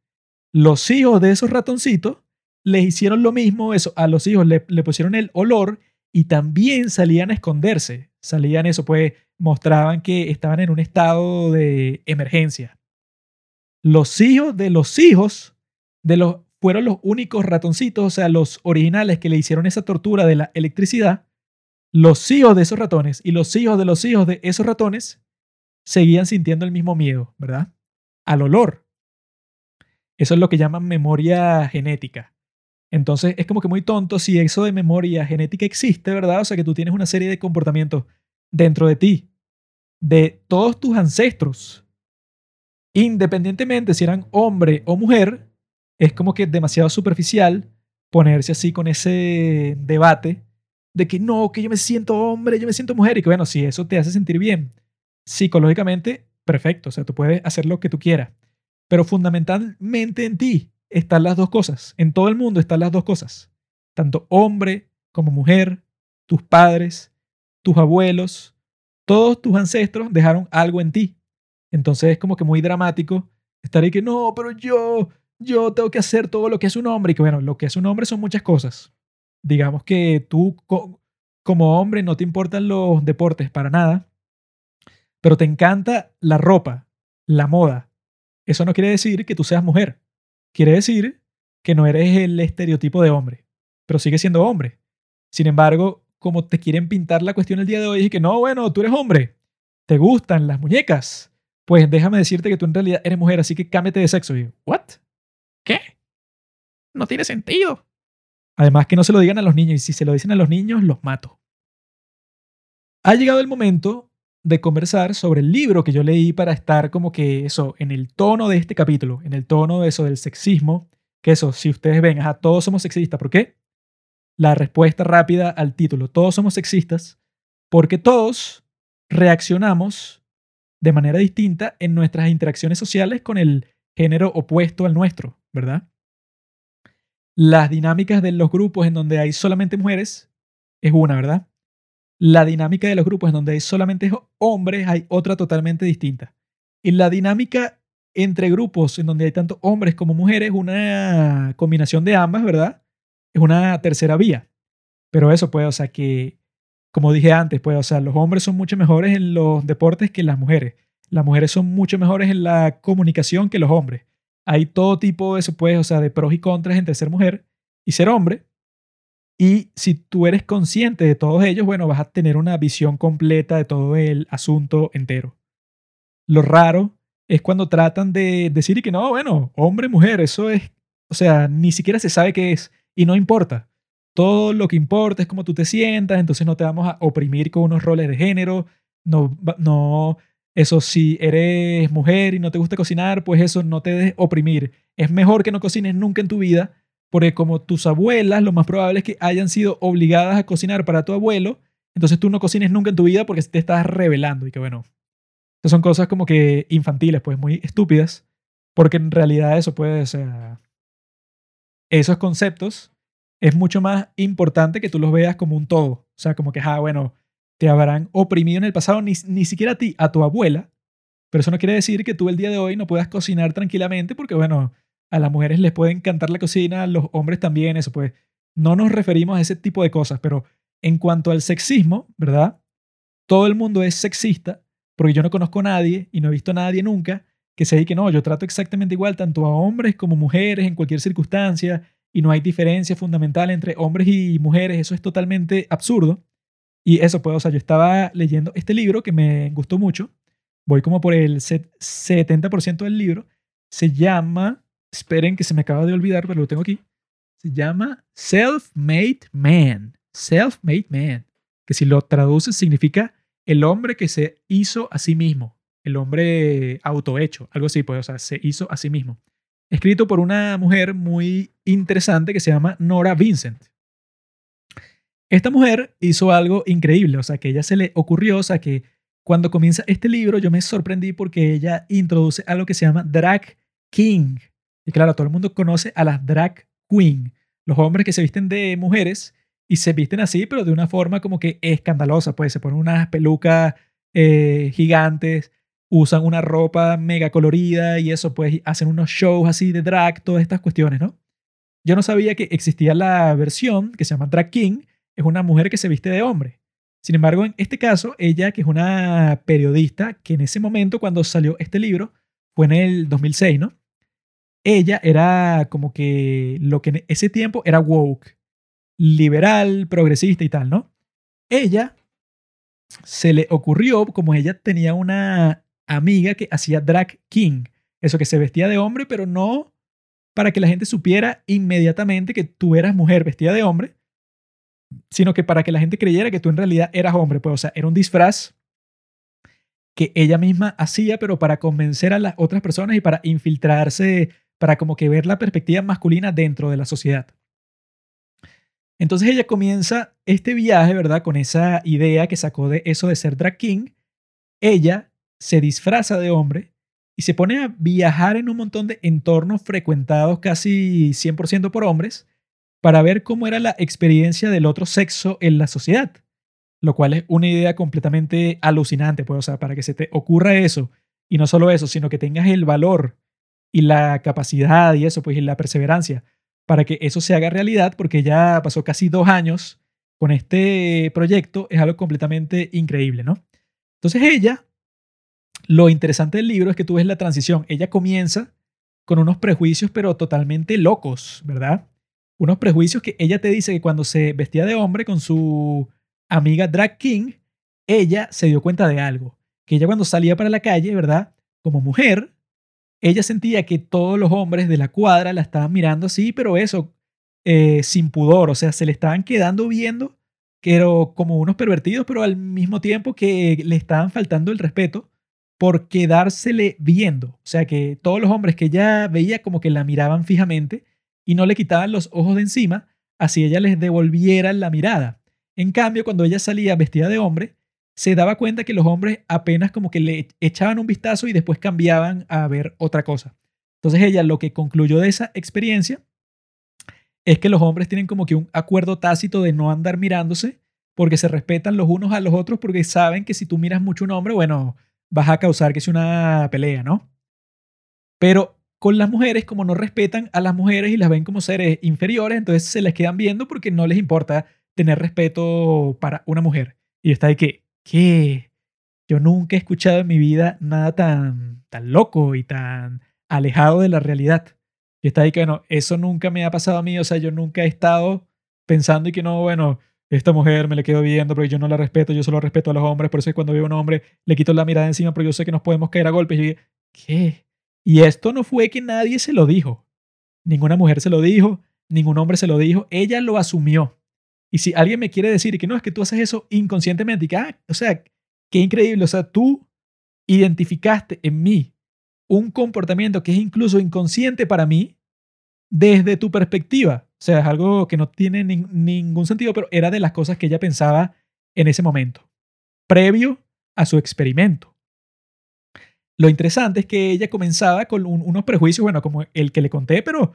Los hijos de esos ratoncitos les hicieron lo mismo, eso, a los hijos le, pusieron el olor y también salían a esconderse. Salían eso, pues mostraban que estaban en un estado de emergencia. Los hijos de los hijos de los fueron los únicos ratoncitos, o sea, los originales que le hicieron esa tortura de la electricidad, los hijos de esos ratones y los hijos de los hijos de esos ratones seguían sintiendo el mismo miedo, ¿verdad? Al olor. Eso es lo que llaman memoria genética. Entonces es como que muy tonto si eso de memoria genética existe, ¿verdad? O sea que tú tienes una serie de comportamientos dentro de ti, de todos tus ancestros, independientemente si eran hombre o mujer, es como que demasiado superficial ponerse así con ese debate de que no, que yo me siento hombre, yo me siento mujer, y que bueno, si eso te hace sentir bien psicológicamente, perfecto, o sea, tú puedes hacer lo que tú quieras, pero fundamentalmente en ti están las dos cosas, en todo el mundo están las dos cosas, tanto hombre como mujer, tus padres, tus abuelos, todos tus ancestros dejaron algo en ti. Entonces es como que muy dramático estar ahí que no, pero yo, yo tengo que hacer todo lo que es un hombre y que bueno, lo que es un hombre son muchas cosas digamos que tú como hombre no te importan los deportes para nada, pero te encanta la ropa, la moda. Eso no quiere decir que tú seas mujer. Quiere decir que no eres el estereotipo de hombre, pero sigues siendo hombre. Sin embargo, como te quieren pintar la cuestión el día de hoy, y que no, bueno, tú eres hombre, te gustan las muñecas, pues déjame decirte que tú en realidad eres mujer, así que cámbiate de sexo. Y ¿what? ¿Qué? No tiene sentido. Además que no se lo digan a los niños y si se lo dicen a los niños, los mato. Ha llegado el momento de conversar sobre el libro que yo leí para estar como que eso, en el tono de este capítulo, en el tono de eso del sexismo, que eso, si ustedes ven, ajá, todos somos sexistas, ¿por qué? La respuesta rápida al título, todos somos sexistas, porque todos reaccionamos de manera distinta en nuestras interacciones sociales con el género opuesto al nuestro, ¿verdad? Las dinámicas de los grupos en donde hay solamente mujeres es una, ¿verdad? La dinámica de los grupos en donde hay solamente hombres hay otra totalmente distinta. Y la dinámica entre grupos en donde hay tanto hombres como mujeres, una combinación de ambas, ¿verdad? Es una tercera vía. Pero eso puede, o sea, que como dije antes, pues, o sea, los hombres son mucho mejores en los deportes que las mujeres. Las mujeres son mucho mejores en la comunicación que los hombres. Hay todo tipo de eso, pues, o sea, de pros y contras entre ser mujer y ser hombre. Y si tú eres consciente de todos ellos, bueno, vas a tener una visión completa de todo el asunto entero. Lo raro es cuando tratan de decir que no, bueno, hombre, mujer, eso es, o sea, ni siquiera se sabe qué es y no importa. Todo lo que importa es cómo tú te sientas, entonces no te vamos a oprimir con unos roles de género, no, no, eso si eres mujer y no te gusta cocinar, pues eso no te dejes oprimir. Es mejor que no cocines nunca en tu vida, porque como tus abuelas, lo más probable es que hayan sido obligadas a cocinar para tu abuelo, entonces tú no cocines nunca en tu vida porque te estás revelando y que bueno, esas son cosas como que infantiles, pues muy estúpidas, porque en realidad eso puede ser... Esos conceptos es mucho más importante que tú los veas como un todo. O sea, como que, ah, bueno, te habrán oprimido en el pasado, ni, ni siquiera a ti, a tu abuela, pero eso no quiere decir que tú el día de hoy no puedas cocinar tranquilamente, porque, bueno, a las mujeres les puede encantar la cocina, los hombres también, eso pues. No nos referimos a ese tipo de cosas, pero en cuanto al sexismo, ¿verdad? Todo el mundo es sexista, porque yo no conozco a nadie y no he visto a nadie nunca que se diga que no, yo trato exactamente igual tanto a hombres como mujeres en cualquier circunstancia y no hay diferencia fundamental entre hombres y mujeres, eso es totalmente absurdo. Y eso, pues, o sea, yo estaba leyendo este libro que me gustó mucho, voy como por el 70% del libro, se llama, esperen que se me acaba de olvidar, pero lo tengo aquí, se llama Self-Made Man, Self-Made Man, que si lo traduces significa el hombre que se hizo a sí mismo, el hombre autohecho, algo así, pues, o sea, se hizo a sí mismo escrito por una mujer muy interesante que se llama Nora Vincent. Esta mujer hizo algo increíble, o sea, que ella se le ocurrió, o sea, que cuando comienza este libro yo me sorprendí porque ella introduce algo que se llama drag king. Y claro, todo el mundo conoce a las drag queen, los hombres que se visten de mujeres y se visten así, pero de una forma como que escandalosa, pues se ponen unas pelucas eh, gigantes, usan una ropa mega colorida y eso, pues hacen unos shows así de drag, todas estas cuestiones, ¿no? Yo no sabía que existía la versión que se llama Drag King, es una mujer que se viste de hombre. Sin embargo, en este caso, ella, que es una periodista, que en ese momento, cuando salió este libro, fue en el 2006, ¿no? Ella era como que lo que en ese tiempo era woke, liberal, progresista y tal, ¿no? Ella se le ocurrió, como ella tenía una amiga que hacía drag king. Eso que se vestía de hombre, pero no para que la gente supiera inmediatamente que tú eras mujer vestida de hombre, sino que para que la gente creyera que tú en realidad eras hombre. Pues, o sea, era un disfraz que ella misma hacía, pero para convencer a las otras personas y para infiltrarse, para como que ver la perspectiva masculina dentro de la sociedad. Entonces ella comienza este viaje, ¿verdad? Con esa idea que sacó de eso de ser drag king. Ella se disfraza de hombre y se pone a viajar en un montón de entornos frecuentados casi 100% por hombres para ver cómo era la experiencia del otro sexo en la sociedad. Lo cual es una idea completamente alucinante, pues, o sea, para que se te ocurra eso, y no solo eso, sino que tengas el valor y la capacidad y eso, pues, y la perseverancia para que eso se haga realidad, porque ya pasó casi dos años con este proyecto, es algo completamente increíble, ¿no? Entonces ella lo interesante del libro es que tú ves la transición. Ella comienza con unos prejuicios, pero totalmente locos, ¿verdad? Unos prejuicios que ella te dice que cuando se vestía de hombre con su amiga Drag King, ella se dio cuenta de algo. Que ella cuando salía para la calle, ¿verdad? Como mujer, ella sentía que todos los hombres de la cuadra la estaban mirando así, pero eso, eh, sin pudor, o sea, se le estaban quedando viendo eran como unos pervertidos, pero al mismo tiempo que le estaban faltando el respeto por quedársele viendo. O sea que todos los hombres que ella veía como que la miraban fijamente y no le quitaban los ojos de encima, así ella les devolviera la mirada. En cambio, cuando ella salía vestida de hombre, se daba cuenta que los hombres apenas como que le echaban un vistazo y después cambiaban a ver otra cosa. Entonces ella lo que concluyó de esa experiencia es que los hombres tienen como que un acuerdo tácito de no andar mirándose porque se respetan los unos a los otros porque saben que si tú miras mucho a un hombre, bueno, vas a causar que sea una pelea, ¿no? Pero con las mujeres, como no respetan a las mujeres y las ven como seres inferiores, entonces se les quedan viendo porque no les importa tener respeto para una mujer. Y está de que, ¿qué? Yo nunca he escuchado en mi vida nada tan, tan loco y tan alejado de la realidad. Y está ahí que, bueno, eso nunca me ha pasado a mí, o sea, yo nunca he estado pensando y que no, bueno, esta mujer me le quedo viendo porque yo no la respeto, yo solo respeto a los hombres, por eso es cuando veo a un hombre le quito la mirada encima, pero yo sé que nos podemos caer a golpes. Y yo ¿qué? Y esto no fue que nadie se lo dijo. Ninguna mujer se lo dijo, ningún hombre se lo dijo, ella lo asumió. Y si alguien me quiere decir que no, es que tú haces eso inconscientemente, y que, ah, o sea, qué increíble, o sea, tú identificaste en mí un comportamiento que es incluso inconsciente para mí desde tu perspectiva. O sea, es algo que no tiene ningún sentido, pero era de las cosas que ella pensaba en ese momento, previo a su experimento. Lo interesante es que ella comenzaba con unos prejuicios, bueno, como el que le conté, pero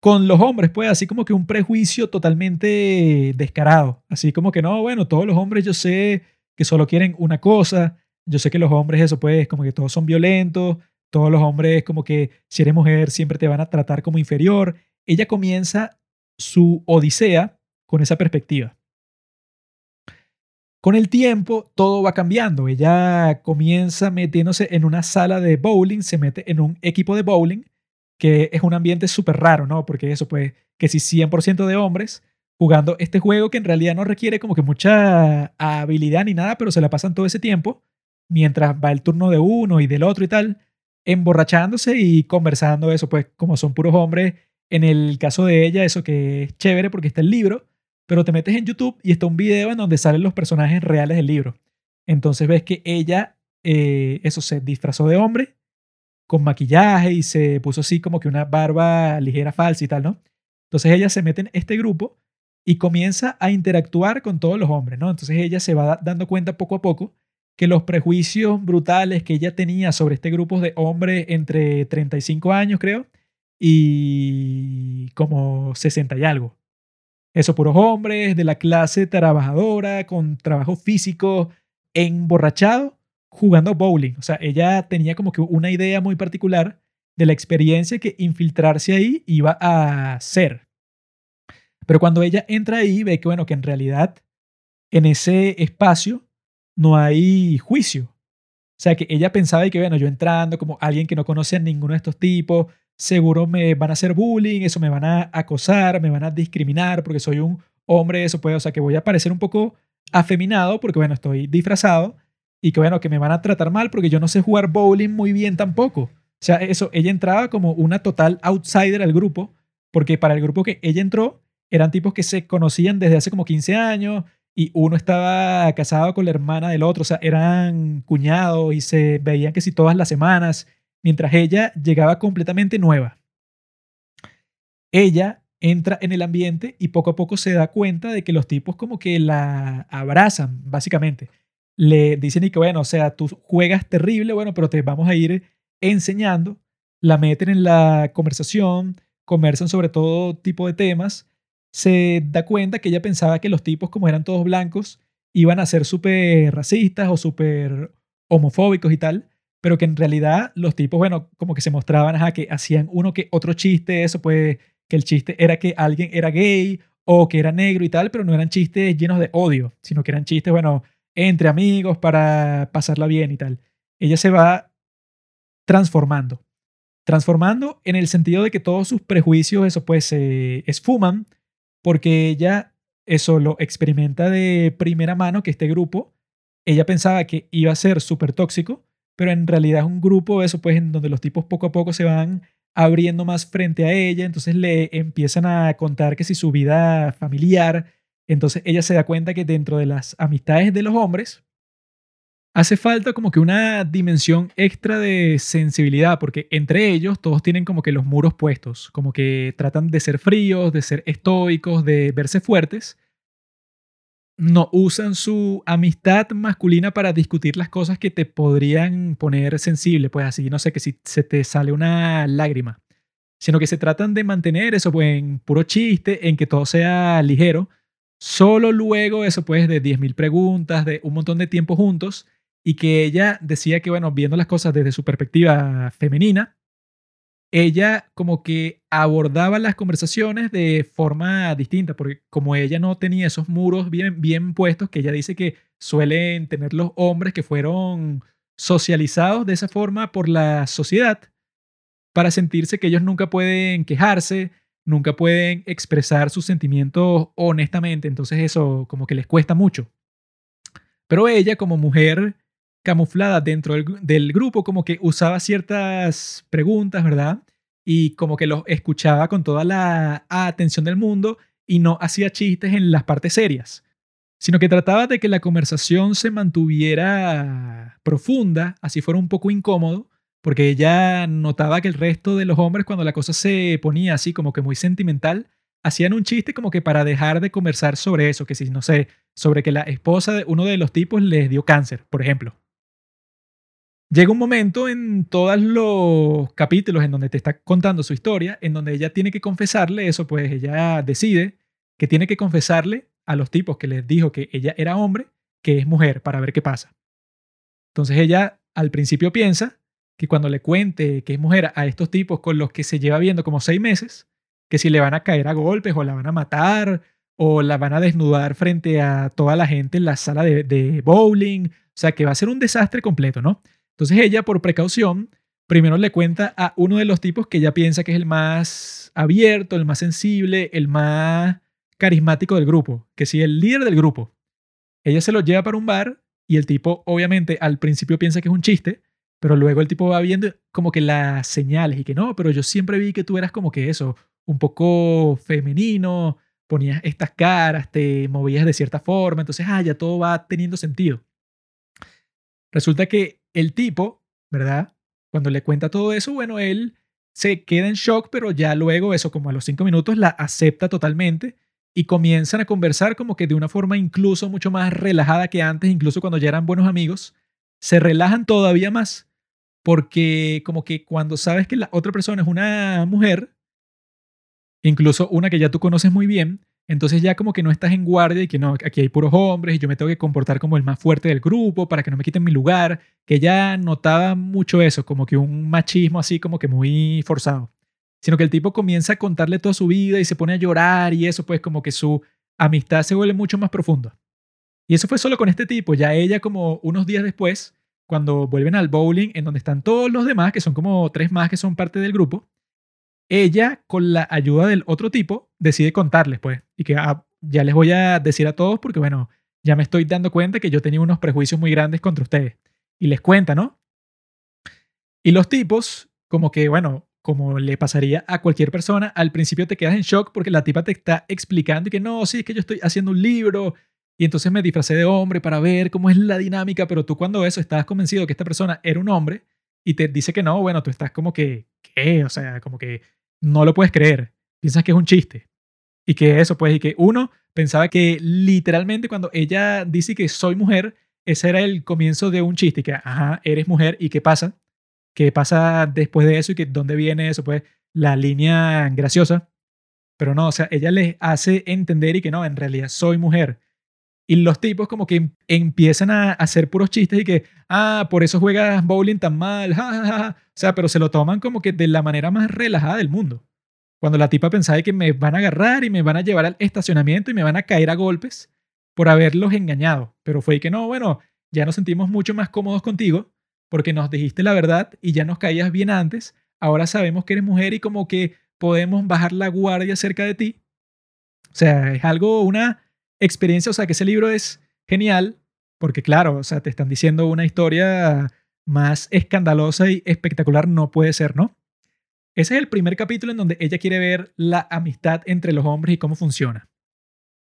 con los hombres, pues así como que un prejuicio totalmente descarado. Así como que no, bueno, todos los hombres yo sé que solo quieren una cosa, yo sé que los hombres eso pues como que todos son violentos, todos los hombres como que si eres mujer siempre te van a tratar como inferior. Ella comienza su odisea con esa perspectiva. Con el tiempo todo va cambiando. Ella comienza metiéndose en una sala de bowling, se mete en un equipo de bowling, que es un ambiente súper raro, ¿no? Porque eso pues, que si 100% de hombres jugando este juego que en realidad no requiere como que mucha habilidad ni nada, pero se la pasan todo ese tiempo mientras va el turno de uno y del otro y tal, emborrachándose y conversando eso, pues como son puros hombres, en el caso de ella, eso que es chévere porque está el libro, pero te metes en YouTube y está un video en donde salen los personajes reales del libro. Entonces ves que ella, eh, eso, se disfrazó de hombre con maquillaje y se puso así como que una barba ligera falsa y tal, ¿no? Entonces ella se mete en este grupo y comienza a interactuar con todos los hombres, ¿no? Entonces ella se va dando cuenta poco a poco que los prejuicios brutales que ella tenía sobre este grupo de hombres entre 35 años, creo, y como 60 y algo. Eso, puros hombres de la clase trabajadora, con trabajo físico, emborrachado, jugando bowling. O sea, ella tenía como que una idea muy particular de la experiencia que infiltrarse ahí iba a ser. Pero cuando ella entra ahí, ve que, bueno, que en realidad en ese espacio no hay juicio. O sea, que ella pensaba y que, bueno, yo entrando como alguien que no conoce a ninguno de estos tipos, seguro me van a hacer bullying, eso me van a acosar, me van a discriminar porque soy un hombre, eso puede, o sea, que voy a parecer un poco afeminado porque, bueno, estoy disfrazado y que, bueno, que me van a tratar mal porque yo no sé jugar bowling muy bien tampoco. O sea, eso, ella entraba como una total outsider al grupo porque para el grupo que ella entró eran tipos que se conocían desde hace como 15 años, y uno estaba casado con la hermana del otro, o sea, eran cuñados y se veían que si todas las semanas, mientras ella llegaba completamente nueva. Ella entra en el ambiente y poco a poco se da cuenta de que los tipos como que la abrazan, básicamente. Le dicen y que, bueno, o sea, tú juegas terrible, bueno, pero te vamos a ir enseñando. La meten en la conversación, conversan sobre todo tipo de temas se da cuenta que ella pensaba que los tipos, como eran todos blancos, iban a ser súper racistas o súper homofóbicos y tal, pero que en realidad los tipos, bueno, como que se mostraban, a que hacían uno que otro chiste, eso pues, que el chiste era que alguien era gay o que era negro y tal, pero no eran chistes llenos de odio, sino que eran chistes, bueno, entre amigos para pasarla bien y tal. Ella se va transformando. Transformando en el sentido de que todos sus prejuicios, eso pues, se esfuman porque ella eso lo experimenta de primera mano, que este grupo, ella pensaba que iba a ser súper tóxico, pero en realidad es un grupo, eso pues, en donde los tipos poco a poco se van abriendo más frente a ella, entonces le empiezan a contar que si su vida familiar, entonces ella se da cuenta que dentro de las amistades de los hombres, hace falta como que una dimensión extra de sensibilidad, porque entre ellos todos tienen como que los muros puestos, como que tratan de ser fríos, de ser estoicos, de verse fuertes. No usan su amistad masculina para discutir las cosas que te podrían poner sensible, pues así, no sé, que si se te sale una lágrima, sino que se tratan de mantener eso pues en puro chiste, en que todo sea ligero. Solo luego eso pues de 10.000 preguntas, de un montón de tiempo juntos, y que ella decía que, bueno, viendo las cosas desde su perspectiva femenina, ella como que abordaba las conversaciones de forma distinta, porque como ella no tenía esos muros bien, bien puestos, que ella dice que suelen tener los hombres que fueron socializados de esa forma por la sociedad, para sentirse que ellos nunca pueden quejarse, nunca pueden expresar sus sentimientos honestamente, entonces eso como que les cuesta mucho. Pero ella como mujer camuflada dentro del, grupo, como que usaba ciertas preguntas, ¿verdad? Y como que los escuchaba con toda la atención del mundo y no hacía chistes en las partes serias, sino que trataba de que la conversación se mantuviera profunda, así fuera un poco incómodo, porque ella notaba que el resto de los hombres cuando la cosa se ponía así como que muy sentimental, hacían un chiste como que para dejar de conversar sobre eso, que si no sé, sobre que la esposa de uno de los tipos les dio cáncer, por ejemplo. Llega un momento en todos los capítulos en donde te está contando su historia, en donde ella tiene que confesarle eso, pues ella decide que tiene que confesarle a los tipos que les dijo que ella era hombre, que es mujer, para ver qué pasa. Entonces ella al principio piensa que cuando le cuente que es mujer a estos tipos con los que se lleva viendo como seis meses, que si le van a caer a golpes o la van a matar o la van a desnudar frente a toda la gente en la sala de, bowling, o sea que va a ser un desastre completo, ¿no? Entonces ella, por precaución, primero le cuenta a uno de los tipos que ella piensa que es el más abierto, el más sensible, el más carismático del grupo, que sí, el líder del grupo. Ella se lo lleva para un bar y el tipo obviamente al principio piensa que es un chiste, pero luego el tipo va viendo como que las señales y que no, pero yo siempre vi que tú eras como que eso, un poco femenino, ponías estas caras, te movías de cierta forma, entonces, ah, ya todo va teniendo sentido. Resulta que el tipo, ¿verdad? Cuando le cuenta todo eso, bueno, él se queda en shock, pero ya luego, eso como a los cinco minutos, la acepta totalmente y comienzan a conversar como que de una forma incluso mucho más relajada que antes, incluso cuando ya eran buenos amigos, se relajan todavía más porque como que cuando sabes que la otra persona es una mujer, incluso una que ya tú conoces muy bien, entonces ya como que no estás en guardia y que no, aquí hay puros hombres y yo me tengo que comportar como el más fuerte del grupo para que no me quiten mi lugar, que ya notaba mucho eso, como que un machismo así como que muy forzado, sino que el tipo comienza a contarle toda su vida y se pone a llorar y eso pues como que su amistad se vuelve mucho más profunda. Y eso fue solo con este tipo, ya ella como unos días después cuando vuelven al bowling, en donde están todos los demás, que son como tres más que son parte del grupo, ella, con la ayuda del otro tipo, decide contarles, pues, y que ah, ya les voy a decir a todos porque, bueno, ya me estoy dando cuenta que yo tenía unos prejuicios muy grandes contra ustedes. Y les cuenta, ¿no? Y los tipos, como que, bueno, como le pasaría a cualquier persona, al principio te quedas en shock porque la tipa te está explicando y que no, sí, es que yo estoy haciendo un libro y entonces me disfracé de hombre para ver cómo es la dinámica, pero tú cuando eso estás convencido que esta persona era un hombre y te dice que no, bueno, tú estás como que, ¿qué? O sea, como que no lo puedes creer. Piensas que es un chiste. Y que eso, pues, y que uno pensaba que literalmente cuando ella dice que soy mujer, ese era el comienzo de un chiste, y que, ajá, eres mujer, ¿y qué pasa? ¿Qué pasa después de eso y que dónde viene eso? Pues la línea graciosa. Pero no, o sea, ella les hace entender y que no, en realidad soy mujer. Y los tipos como que em, empiezan a hacer puros chistes y que, ah, por eso juegas bowling tan mal, ja, O sea, pero se lo toman como que de la manera más relajada del mundo. Cuando la tipa pensaba que me van a agarrar y me van a llevar al estacionamiento y me van a caer a golpes por haberlos engañado. Pero fue que no, bueno, ya nos sentimos mucho más cómodos contigo porque nos dijiste la verdad y ya nos caías bien antes. Ahora sabemos que eres mujer y como que podemos bajar la guardia cerca de ti. O sea, es algo, una experiencia, o sea, que ese libro es genial, porque claro, o sea, te están diciendo una historia más escandalosa y espectacular no puede ser, ¿no? Ese es el primer capítulo en donde ella quiere ver la amistad entre los hombres y cómo funciona.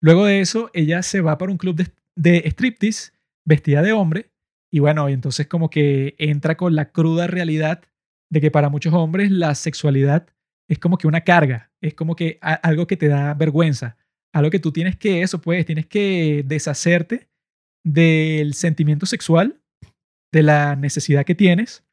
Luego de eso, ella se va para un club de, de striptease vestida de hombre y bueno, entonces como que entra con la cruda realidad de que para muchos hombres la sexualidad es como que una carga, es como que algo que te da vergüenza, a lo que tú tienes que eso, pues, tienes que deshacerte del sentimiento sexual, de la necesidad que tienes.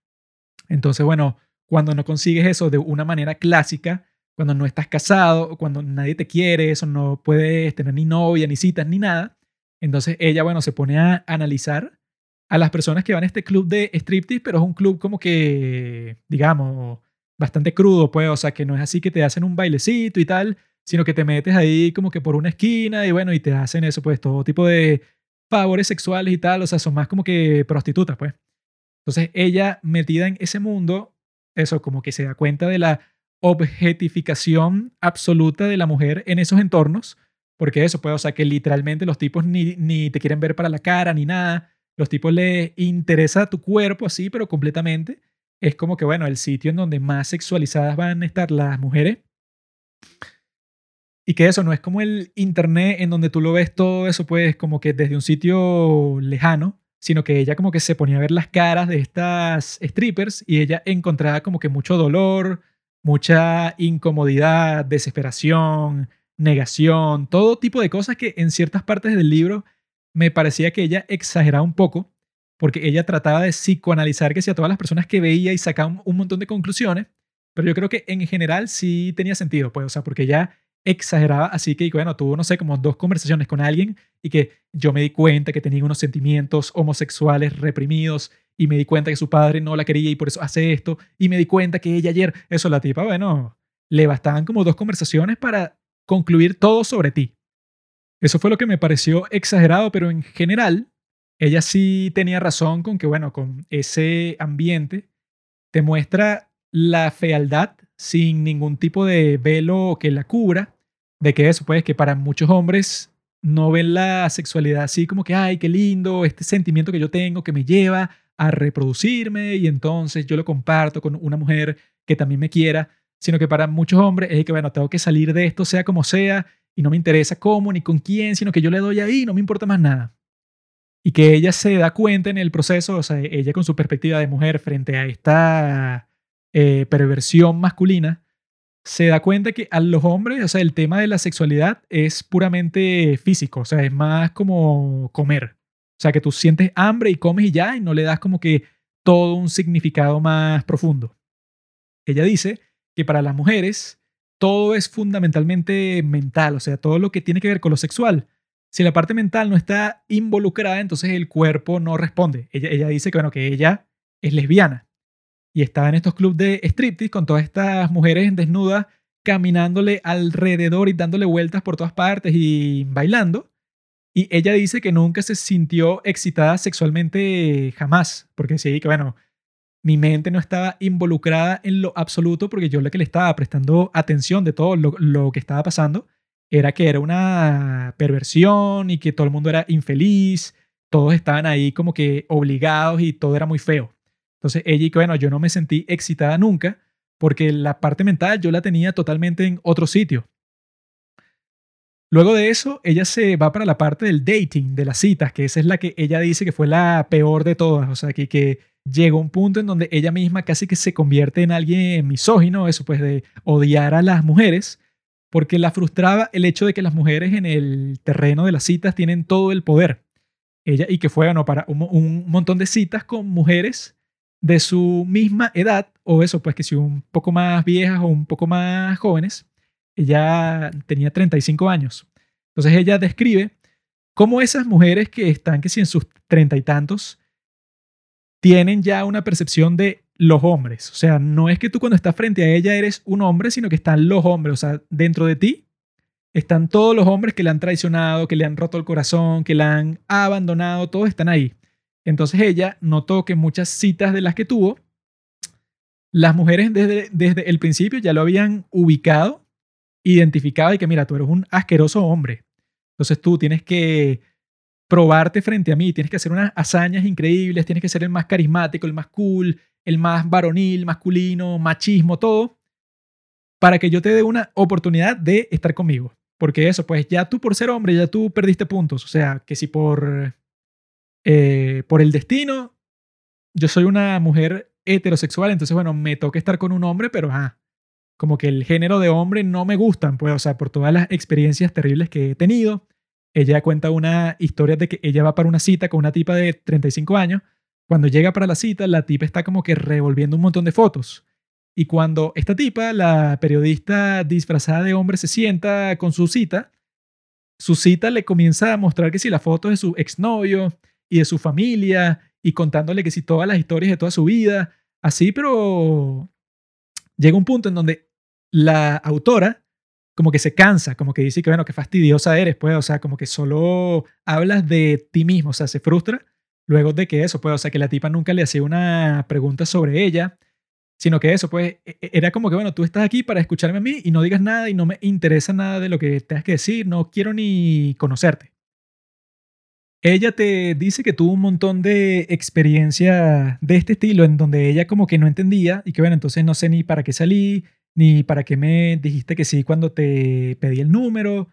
Entonces, bueno, cuando no consigues eso de una manera clásica, cuando no estás casado, cuando nadie te quiere, eso no puedes tener ni novia, ni citas, ni nada. Entonces ella, bueno, se pone a analizar a las personas que van a este club de striptease, pero es un club como que, digamos, bastante crudo, pues, o sea, que no es así que te hacen un bailecito y tal, sino que te metes ahí como que por una esquina y bueno, y te hacen eso, pues, todo tipo de favores sexuales y tal, o sea, son más como que prostitutas, pues. Entonces, ella metida en ese mundo, eso, como que se da cuenta de la objetificación absoluta de la mujer en esos entornos, porque eso, pues, o sea, que literalmente los tipos ni, ni te quieren ver para la cara ni nada, los tipos les interesa tu cuerpo así, pero completamente. Es como que, bueno, el sitio en donde más sexualizadas van a estar las mujeres. Y que eso no es como el internet en donde tú lo ves todo eso, pues, como que desde un sitio lejano, sino que ella como que se ponía a ver las caras de estas strippers y ella encontraba como que mucho dolor, mucha incomodidad, desesperación, negación, todo tipo de cosas que en ciertas partes del libro me parecía que ella exageraba un poco, porque ella trataba de psicoanalizar que si a todas las personas que veía y sacaba un, montón de conclusiones, pero yo creo que en general sí tenía sentido, pues, o sea, porque ella exageraba, así que, bueno, tuvo, no sé, como dos conversaciones con alguien y que yo me di cuenta que tenía unos sentimientos homosexuales reprimidos y me di cuenta que su padre no la quería y por eso hace esto y me di cuenta que ella ayer, eso la tipa, bueno, le bastaban como dos conversaciones para concluir todo sobre ti. Eso fue lo que me pareció exagerado, pero en general, ella sí tenía razón con que, bueno, con ese ambiente te muestra la fealdad sin ningún tipo de velo que la cubra, de que eso, pues, que para muchos hombres no ven la sexualidad así como que, ay, qué lindo, este sentimiento que yo tengo que me lleva a reproducirme y entonces yo lo comparto con una mujer que también me quiera, sino que para muchos hombres es que, bueno, tengo que salir de esto sea como sea y no me interesa cómo ni con quién, sino que yo le doy ahí, no me importa más nada. Y que ella se da cuenta en el proceso, o sea, ella con su perspectiva de mujer frente a esta eh, perversión masculina, se da cuenta que a los hombres, o sea, el tema de la sexualidad es puramente físico, o sea, es más como comer. O sea, que tú sientes hambre y comes y ya, y no le das como que todo un significado más profundo. Ella dice que para las mujeres todo es fundamentalmente mental, o sea, todo lo que tiene que ver con lo sexual. Si la parte mental no está involucrada, entonces el cuerpo no responde. Ella, ella dice que, bueno, que ella es lesbiana y está en estos clubes de striptease con todas estas mujeres desnudas caminándole alrededor y dándole vueltas por todas partes y bailando. Y ella dice que nunca se sintió excitada sexualmente jamás, porque sí, que bueno, mi mente no estaba involucrada en lo absoluto porque yo lo que le estaba prestando atención de todo lo, que estaba pasando era que era una perversión y que todo el mundo era infeliz, todos estaban ahí como que obligados y todo era muy feo. Entonces ella y que bueno, yo no me sentí excitada nunca porque la parte mental yo la tenía totalmente en otro sitio. Luego de eso, ella se va para la parte del dating, de las citas, que esa es la que ella dice que fue la peor de todas. O sea, que, que llegó un punto en donde ella misma casi que se convierte en alguien misógino, eso pues de odiar a las mujeres, porque la frustraba el hecho de que las mujeres en el terreno de las citas tienen todo el poder. Ella, y que fue bueno, para un, montón de citas con mujeres de su misma edad, o eso, pues que si un poco más viejas o un poco más jóvenes, ella tenía 35 años. Entonces ella describe cómo esas mujeres que están que si en sus treinta y tantos tienen ya una percepción de los hombres. O sea, no es que tú cuando estás frente a ella eres un hombre, sino que están los hombres. O sea, dentro de ti están todos los hombres que le han traicionado, que le han roto el corazón, que la han abandonado, todos están ahí. Entonces ella notó que muchas citas de las que tuvo, las mujeres desde, desde el principio ya lo habían ubicado, identificado y que mira, tú eres un asqueroso hombre. Entonces tú tienes que probarte frente a mí, tienes que hacer unas hazañas increíbles, tienes que ser el más carismático, el más cool, el más varonil, masculino, machismo, todo, para que yo te dé una oportunidad de estar conmigo. Porque eso, pues ya tú por ser hombre, ya tú perdiste puntos. O sea, que si por, eh, por el destino, yo soy una mujer heterosexual, entonces bueno, me toca estar con un hombre, pero ah, como que el género de hombre no me gustan, pues, o sea, por todas las experiencias terribles que he tenido ella cuenta una historia de que ella va para una cita con una tipa de 35 años. Cuando llega para la cita, la tipa está como que revolviendo un montón de fotos. Y cuando esta tipa, la periodista disfrazada de hombre, se sienta con su cita, su cita le comienza a mostrar que si las fotos de su exnovio y de su familia y contándole que si todas las historias de toda su vida, así, pero llega un punto en donde la autora como que se cansa, como que dice que, bueno, qué fastidiosa eres, pues, o sea, como que solo hablas de ti mismo, o sea, se frustra luego de que eso, pues, o sea, que la tipa nunca le hacía una pregunta sobre ella, sino que eso, pues, e, e, era como que, bueno, tú estás aquí para escucharme a mí y no digas nada y no me interesa nada de lo que tengas que decir, no quiero ni conocerte. Ella te dice que tuvo un montón de experiencia de este estilo en donde ella como que no entendía y que bueno, entonces no sé ni para qué salí, ni para qué me dijiste que sí cuando te pedí el número,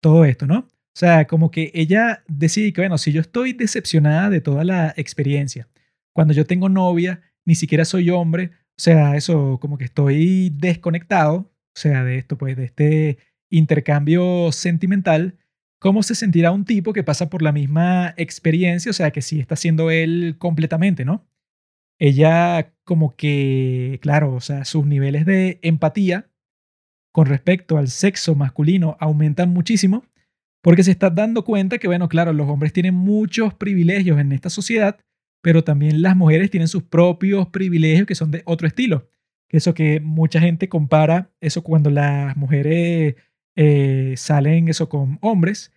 todo esto, ¿no? O sea, como que ella decide que bueno, si yo estoy decepcionada de toda la experiencia, cuando yo tengo novia, ni siquiera soy hombre, o sea, eso como que estoy desconectado, o sea, de esto, pues, de este intercambio sentimental, ¿cómo se sentirá un tipo que pasa por la misma experiencia? O sea, que sí está siendo él completamente, ¿no? Ella como que, claro, o sea, sus niveles de empatía con respecto al sexo masculino aumentan muchísimo porque se está dando cuenta que, bueno, claro, los hombres tienen muchos privilegios en esta sociedad pero también las mujeres tienen sus propios privilegios que son de otro estilo. Eso que mucha gente compara, eso cuando las mujeres eh, salen eso con hombres,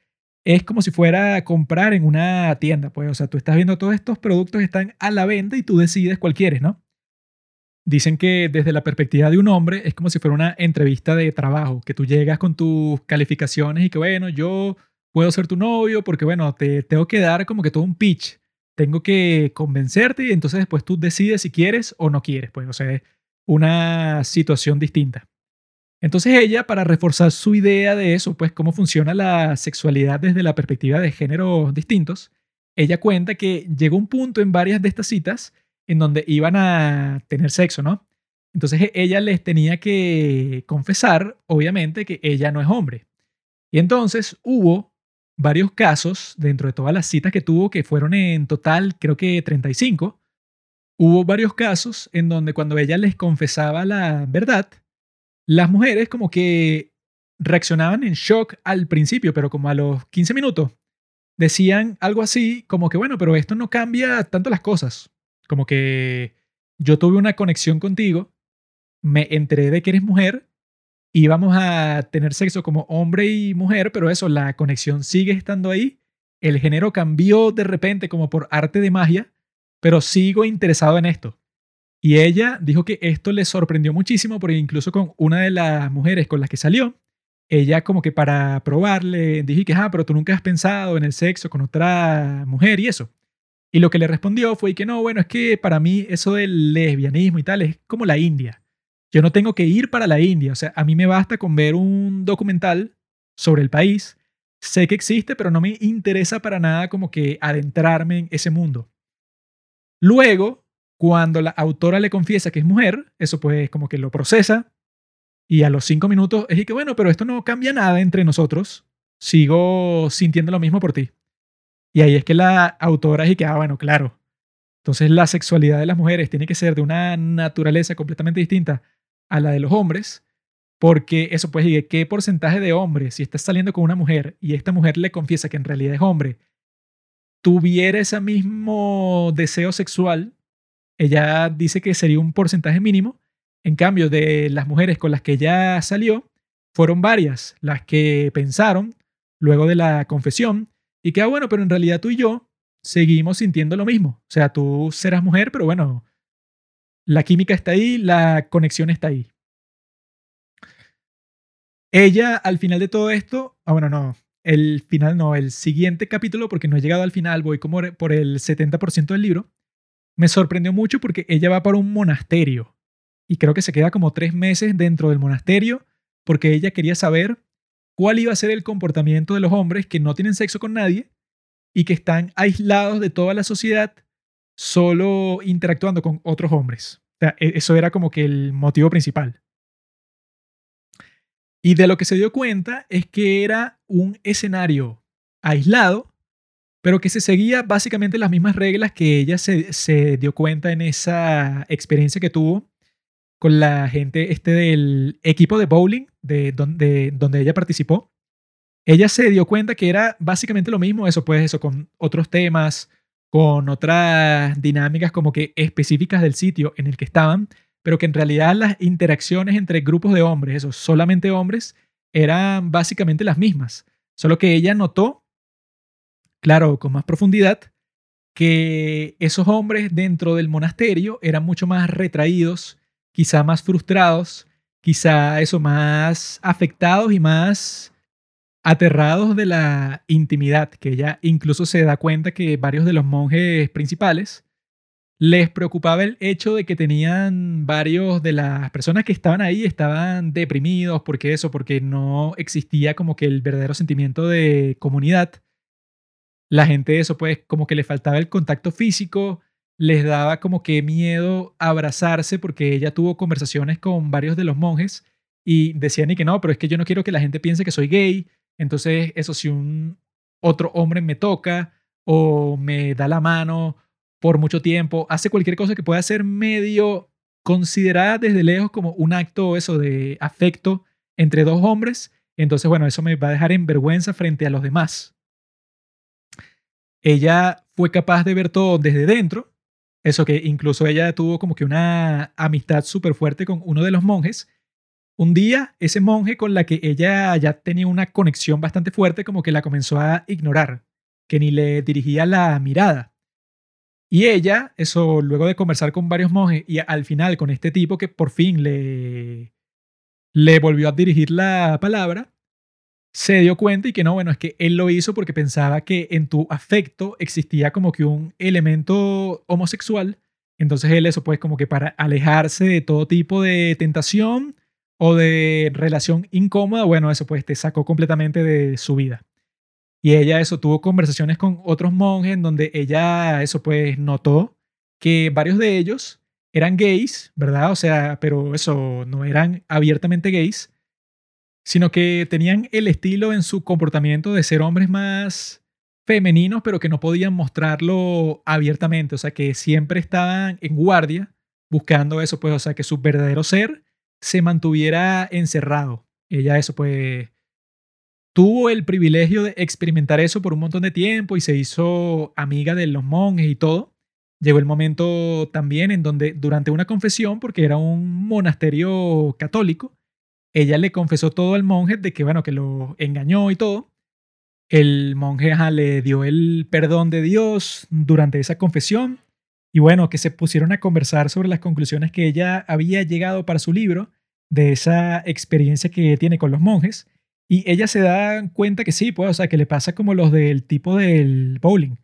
es como si fuera a comprar en una tienda, pues, o sea, tú estás viendo todos estos productos están a la venta y tú decides cuál quieres, ¿no? Dicen que desde la perspectiva de un hombre es como si fuera una entrevista de trabajo, que tú llegas con tus calificaciones y que, bueno, yo puedo ser tu novio porque, bueno, te tengo que dar como que todo un pitch tengo que convencerte y entonces después tú decides si quieres o no quieres, pues, o sea, es una situación distinta. Entonces ella, para reforzar su idea de eso, pues cómo funciona la sexualidad desde la perspectiva de géneros distintos, ella cuenta que llegó un punto en varias de estas citas en donde iban a tener sexo, ¿no? Entonces ella les tenía que confesar, obviamente, que ella no es hombre. Y entonces hubo varios casos dentro de todas las citas que tuvo, que fueron en total creo que 35, hubo varios casos en donde cuando ella les confesaba la verdad, las mujeres como que reaccionaban en shock al principio, pero como a los 15 minutos decían algo así como que bueno, pero esto no cambia tanto las cosas, como que yo tuve una conexión contigo, me enteré de que eres mujer íbamos a tener sexo como hombre y mujer, pero eso, la conexión sigue estando ahí. El género cambió de repente como por arte de magia, pero sigo interesado en esto. Y ella dijo que esto le sorprendió muchísimo porque incluso con una de las mujeres con las que salió, ella como que para probarle dije que, ah, pero tú nunca has pensado en el sexo con otra mujer y eso. Y lo que le respondió fue que no, bueno, es que para mí eso del lesbianismo y tal es como la India. Yo no tengo que ir para la India, o sea, a mí me basta con ver un documental sobre el país. Sé que existe, pero no me interesa para nada como que adentrarme en ese mundo. Luego, cuando la autora le confiesa que es mujer, eso pues como que lo procesa y a los cinco minutos es que bueno, pero esto no cambia nada entre nosotros. Sigo sintiendo lo mismo por ti. Y ahí es que la autora es que, ah, bueno, claro. Entonces la sexualidad de las mujeres tiene que ser de una naturaleza completamente distinta a la de los hombres, porque eso pues, ¿y ¿qué porcentaje de hombres, si estás saliendo con una mujer y esta mujer le confiesa que en realidad es hombre, tuviera ese mismo deseo sexual, ella dice que sería un porcentaje mínimo. En cambio, de las mujeres con las que ella salió, fueron varias las que pensaron luego de la confesión y que, ah, bueno, pero en realidad tú y yo seguimos sintiendo lo mismo. O sea, tú serás mujer, pero bueno, la química está ahí, la conexión está ahí. Ella, al final de todo esto, ah, bueno, no, el final no, el siguiente capítulo, porque no he llegado al final, voy como por el 70% del libro, me sorprendió mucho porque ella va para un monasterio y creo que se queda como tres meses dentro del monasterio porque ella quería saber cuál iba a ser el comportamiento de los hombres que no tienen sexo con nadie y que están aislados de toda la sociedad solo interactuando con otros hombres. E, eso era como que el motivo principal. Y de lo que se dio cuenta es que era un escenario aislado, pero que se seguía básicamente las mismas reglas que ella se, dio cuenta en esa experiencia que tuvo con la gente este del equipo de bowling de donde, donde ella participó. Ella se dio cuenta que era básicamente lo mismo, eso pues eso con otros temas, con otras dinámicas como que específicas del sitio en el que estaban, pero que en realidad las interacciones entre grupos de hombres, esos solamente hombres, eran básicamente las mismas. Solo que ella notó, claro, con más profundidad, que esos hombres dentro del monasterio eran mucho más retraídos, quizá más frustrados, quizá eso más afectados y más aterrados de la intimidad, que ella incluso se da cuenta que varios de los monjes principales les preocupaba el hecho de que tenían varios de las personas que estaban ahí estaban deprimidos, porque eso, porque no existía como que el verdadero sentimiento de comunidad. La gente eso pues como que le faltaba el contacto físico, les daba como que miedo abrazarse porque ella tuvo conversaciones con varios de los monjes y decían y que no, pero es que yo no quiero que la gente piense que soy gay, entonces eso si un otro hombre me toca o me da la mano por mucho tiempo, hace cualquier cosa que pueda ser medio considerada desde lejos como un acto eso de afecto entre dos hombres, entonces bueno, eso me va a dejar en vergüenza frente a los demás. Ella fue capaz de ver todo desde dentro, eso que incluso ella tuvo como que una amistad súper fuerte con uno de los monjes. Un día, ese monje con la que ella ya tenía una conexión bastante fuerte, como que la comenzó a ignorar, que ni le dirigía la mirada. Y ella, eso luego de conversar con varios monjes y al final con este tipo que por fin le, le volvió a dirigir la palabra, se dio cuenta y que no, bueno, es que él lo hizo porque pensaba que en tu afecto existía como que un elemento homosexual. Entonces él eso pues como que para alejarse de todo tipo de tentación o de relación incómoda, bueno, eso pues te sacó completamente de su vida. Y ella eso tuvo conversaciones con otros monjes en donde ella eso pues notó que varios de ellos eran gays, ¿verdad? O sea, pero eso no eran abiertamente gays, sino que tenían el estilo en su comportamiento de ser hombres más femeninos, pero que no podían mostrarlo abiertamente, o sea, que siempre estaban en guardia buscando eso, pues, o sea, que su verdadero ser se mantuviera encerrado. Ella eso pues tuvo el privilegio de experimentar eso por un montón de tiempo y se hizo amiga de los monjes y todo. Llegó el momento también en donde durante una confesión, porque era un monasterio católico, ella le confesó todo al monje de que, bueno, que lo engañó y todo. El monje le dio el perdón de Dios durante esa confesión y bueno, que se pusieron a conversar sobre las conclusiones que ella había llegado para su libro de esa experiencia que tiene con los monjes. Y ella se da cuenta que sí, pues, o sea, que le pasa como los del tipo del bowling,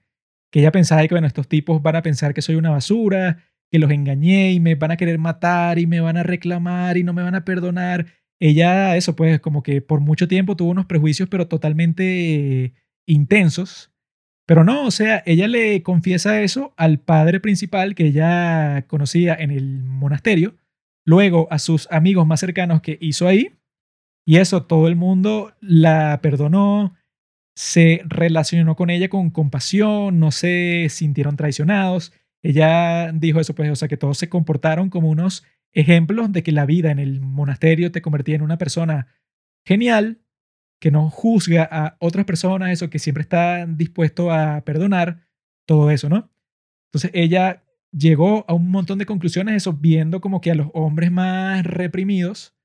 que ella pensaba que, bueno, estos tipos van a pensar que soy una basura, que los engañé y me van a querer matar y me van a reclamar y no me van a perdonar. Ella, eso, pues, como que por mucho tiempo tuvo unos prejuicios, pero totalmente intensos. Pero no, o sea, ella le confiesa eso al padre principal que ella conocía en el monasterio, luego a sus amigos más cercanos que hizo ahí, y eso, todo el mundo la perdonó, se relacionó con ella con compasión, no se sintieron traicionados. Ella dijo eso, pues, o sea, que todos se comportaron como unos ejemplos de que la vida en el monasterio te convertía en una persona genial, que no juzga a otras personas, eso, que siempre está dispuesto a perdonar, todo eso, ¿no? Entonces ella llegó a un montón de conclusiones, eso, viendo como que a los hombres más reprimidos,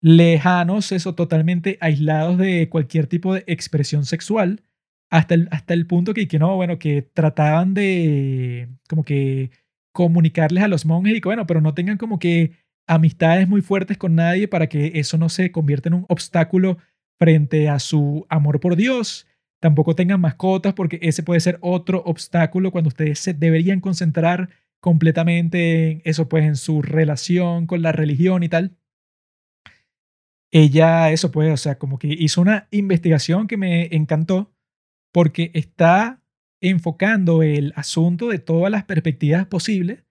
lejanos, eso, totalmente aislados de cualquier tipo de expresión sexual, hasta el, hasta el punto que, que no, bueno, que trataban de como que comunicarles a los monjes y que, bueno, pero no tengan como que amistades muy fuertes con nadie para que eso no se convierta en un obstáculo frente a su amor por Dios. Tampoco tengan mascotas porque ese puede ser otro obstáculo cuando ustedes se deberían concentrar completamente en eso, pues en su relación con la religión y tal ella, eso pues, o sea, como que hizo una investigación que me encantó porque está enfocando el asunto de todas las perspectivas posibles,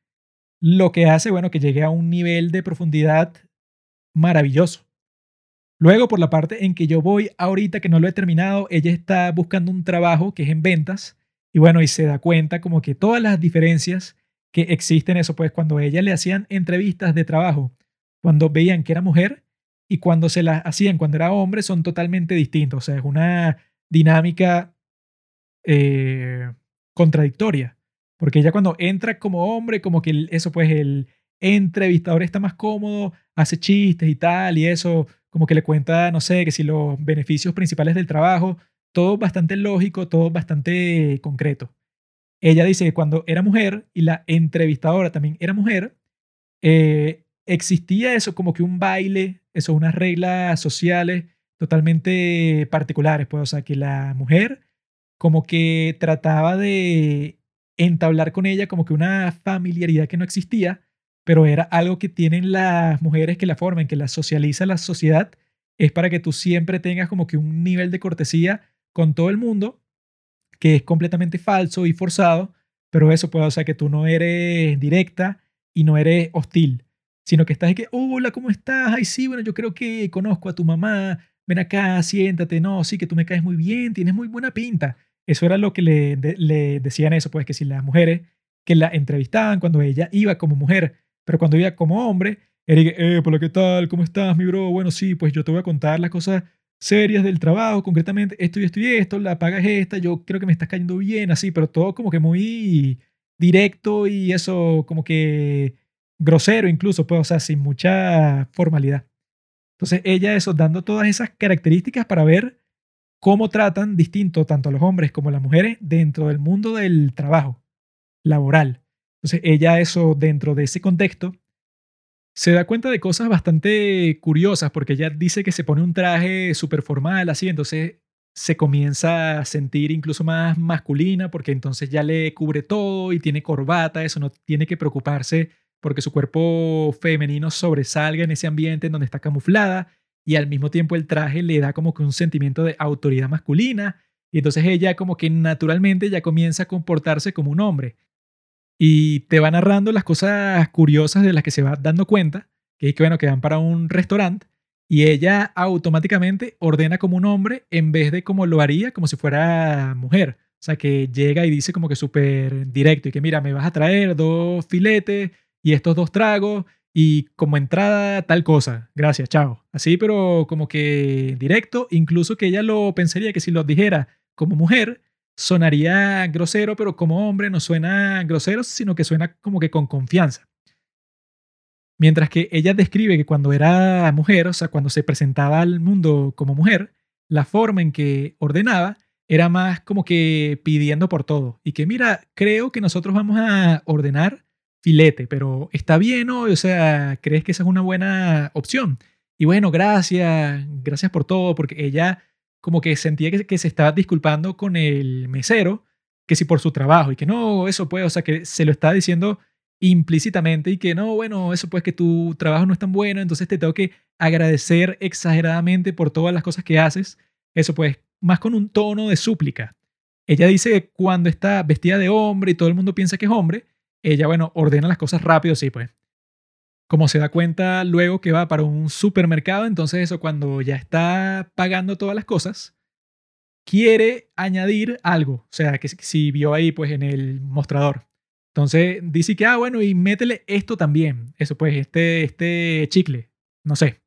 lo que hace, bueno, que llegue a un nivel de profundidad maravilloso. Luego, por la parte en que yo voy ahorita, que no lo he terminado, ella está buscando un trabajo que es en ventas y bueno, y se da cuenta como que todas las diferencias que existen, eso pues, cuando ella le hacían entrevistas de trabajo, cuando veían que era mujer, y cuando se las hacían cuando era hombre son totalmente distintos. O sea, es una dinámica eh, contradictoria. Porque ella cuando entra como hombre, como que eso pues el, entrevistador está más cómodo, hace chistes y tal, y eso, como que le cuenta, no sé, que si los beneficios principales del trabajo, todo bastante lógico, todo bastante concreto. Ella dice que cuando era mujer y la entrevistadora también era mujer, eh, existía eso como que un baile, eso, unas reglas sociales totalmente particulares, pues, o sea, que la mujer como que trataba de entablar con ella como que una familiaridad que no existía, pero era algo que tienen las mujeres que la forman, que la socializa la sociedad, es para que tú siempre tengas como que un nivel de cortesía con todo el mundo, que es completamente falso y forzado, pero eso puede, o sea, que tú no eres directa y no eres hostil, sino que estás de que, hola, ¿cómo estás? Ay, sí, bueno, yo creo que conozco a tu mamá, ven acá, siéntate, no, sí, que tú me caes muy bien, tienes muy buena pinta. Eso era lo que le, le decían eso, pues que si las mujeres que la entrevistaban cuando ella iba como mujer, pero cuando iba como hombre, era eh, por lo que tal, ¿cómo estás, mi bro? Bueno, sí, pues yo te voy a contar las cosas serias del trabajo, concretamente esto y esto y esto, la paga es esta, yo creo que me estás cayendo bien, así, pero todo como que muy directo y eso como que grosero incluso, pues, o sea, sin mucha formalidad. Entonces ella eso, dando todas esas características para ver cómo tratan distinto tanto a los hombres como a las mujeres dentro del mundo del trabajo laboral. Entonces ella eso, dentro de ese contexto, se da cuenta de cosas bastante curiosas porque ella dice que se pone un traje súper formal así, entonces se comienza a sentir incluso más masculina porque entonces ya le cubre todo y tiene corbata, eso no tiene que preocuparse porque su cuerpo femenino sobresalga en ese ambiente en donde está camuflada y al mismo tiempo el traje le da como que un sentimiento de autoridad masculina y entonces ella como que naturalmente ya comienza a comportarse como un hombre y te va narrando las cosas curiosas de las que se va dando cuenta, que es que bueno, que van para un restaurante y ella automáticamente ordena como un hombre en vez de como lo haría como si fuera mujer. O sea, que llega y dice como que súper directo y que mira, me vas a traer dos filetes y estos dos tragos y como entrada tal cosa. Gracias, chao. Así, pero como que directo, incluso que ella lo pensaría que si lo dijera como mujer, sonaría grosero, pero como hombre no suena grosero, sino que suena como que con confianza. Mientras que ella describe que cuando era mujer, o sea, cuando se presentaba al mundo como mujer, la forma en que ordenaba era más como que pidiendo por todo. Y que mira, creo que nosotros vamos a ordenar filete, pero está bien hoy, o sea, ¿crees que esa es una buena opción? Y bueno, gracias, gracias por todo, porque ella como que sentía que, se estaba disculpando con el mesero, que si por su trabajo, y que no, eso puede, o sea, que se lo estaba diciendo implícitamente y que no, bueno, eso pues que tu trabajo no es tan bueno, entonces te tengo que agradecer exageradamente por todas las cosas que haces, eso pues, más con un tono de súplica. Ella dice que cuando está vestida de hombre y todo el mundo piensa que es hombre, ella, bueno, ordena las cosas rápido, sí, pues. Como se da cuenta luego que va para un supermercado, entonces eso cuando ya está pagando todas las cosas, quiere añadir algo. O sea, que si vio ahí pues en el mostrador. Entonces dice que, ah, bueno, y métele esto también. Eso pues, este, este chicle. No sé.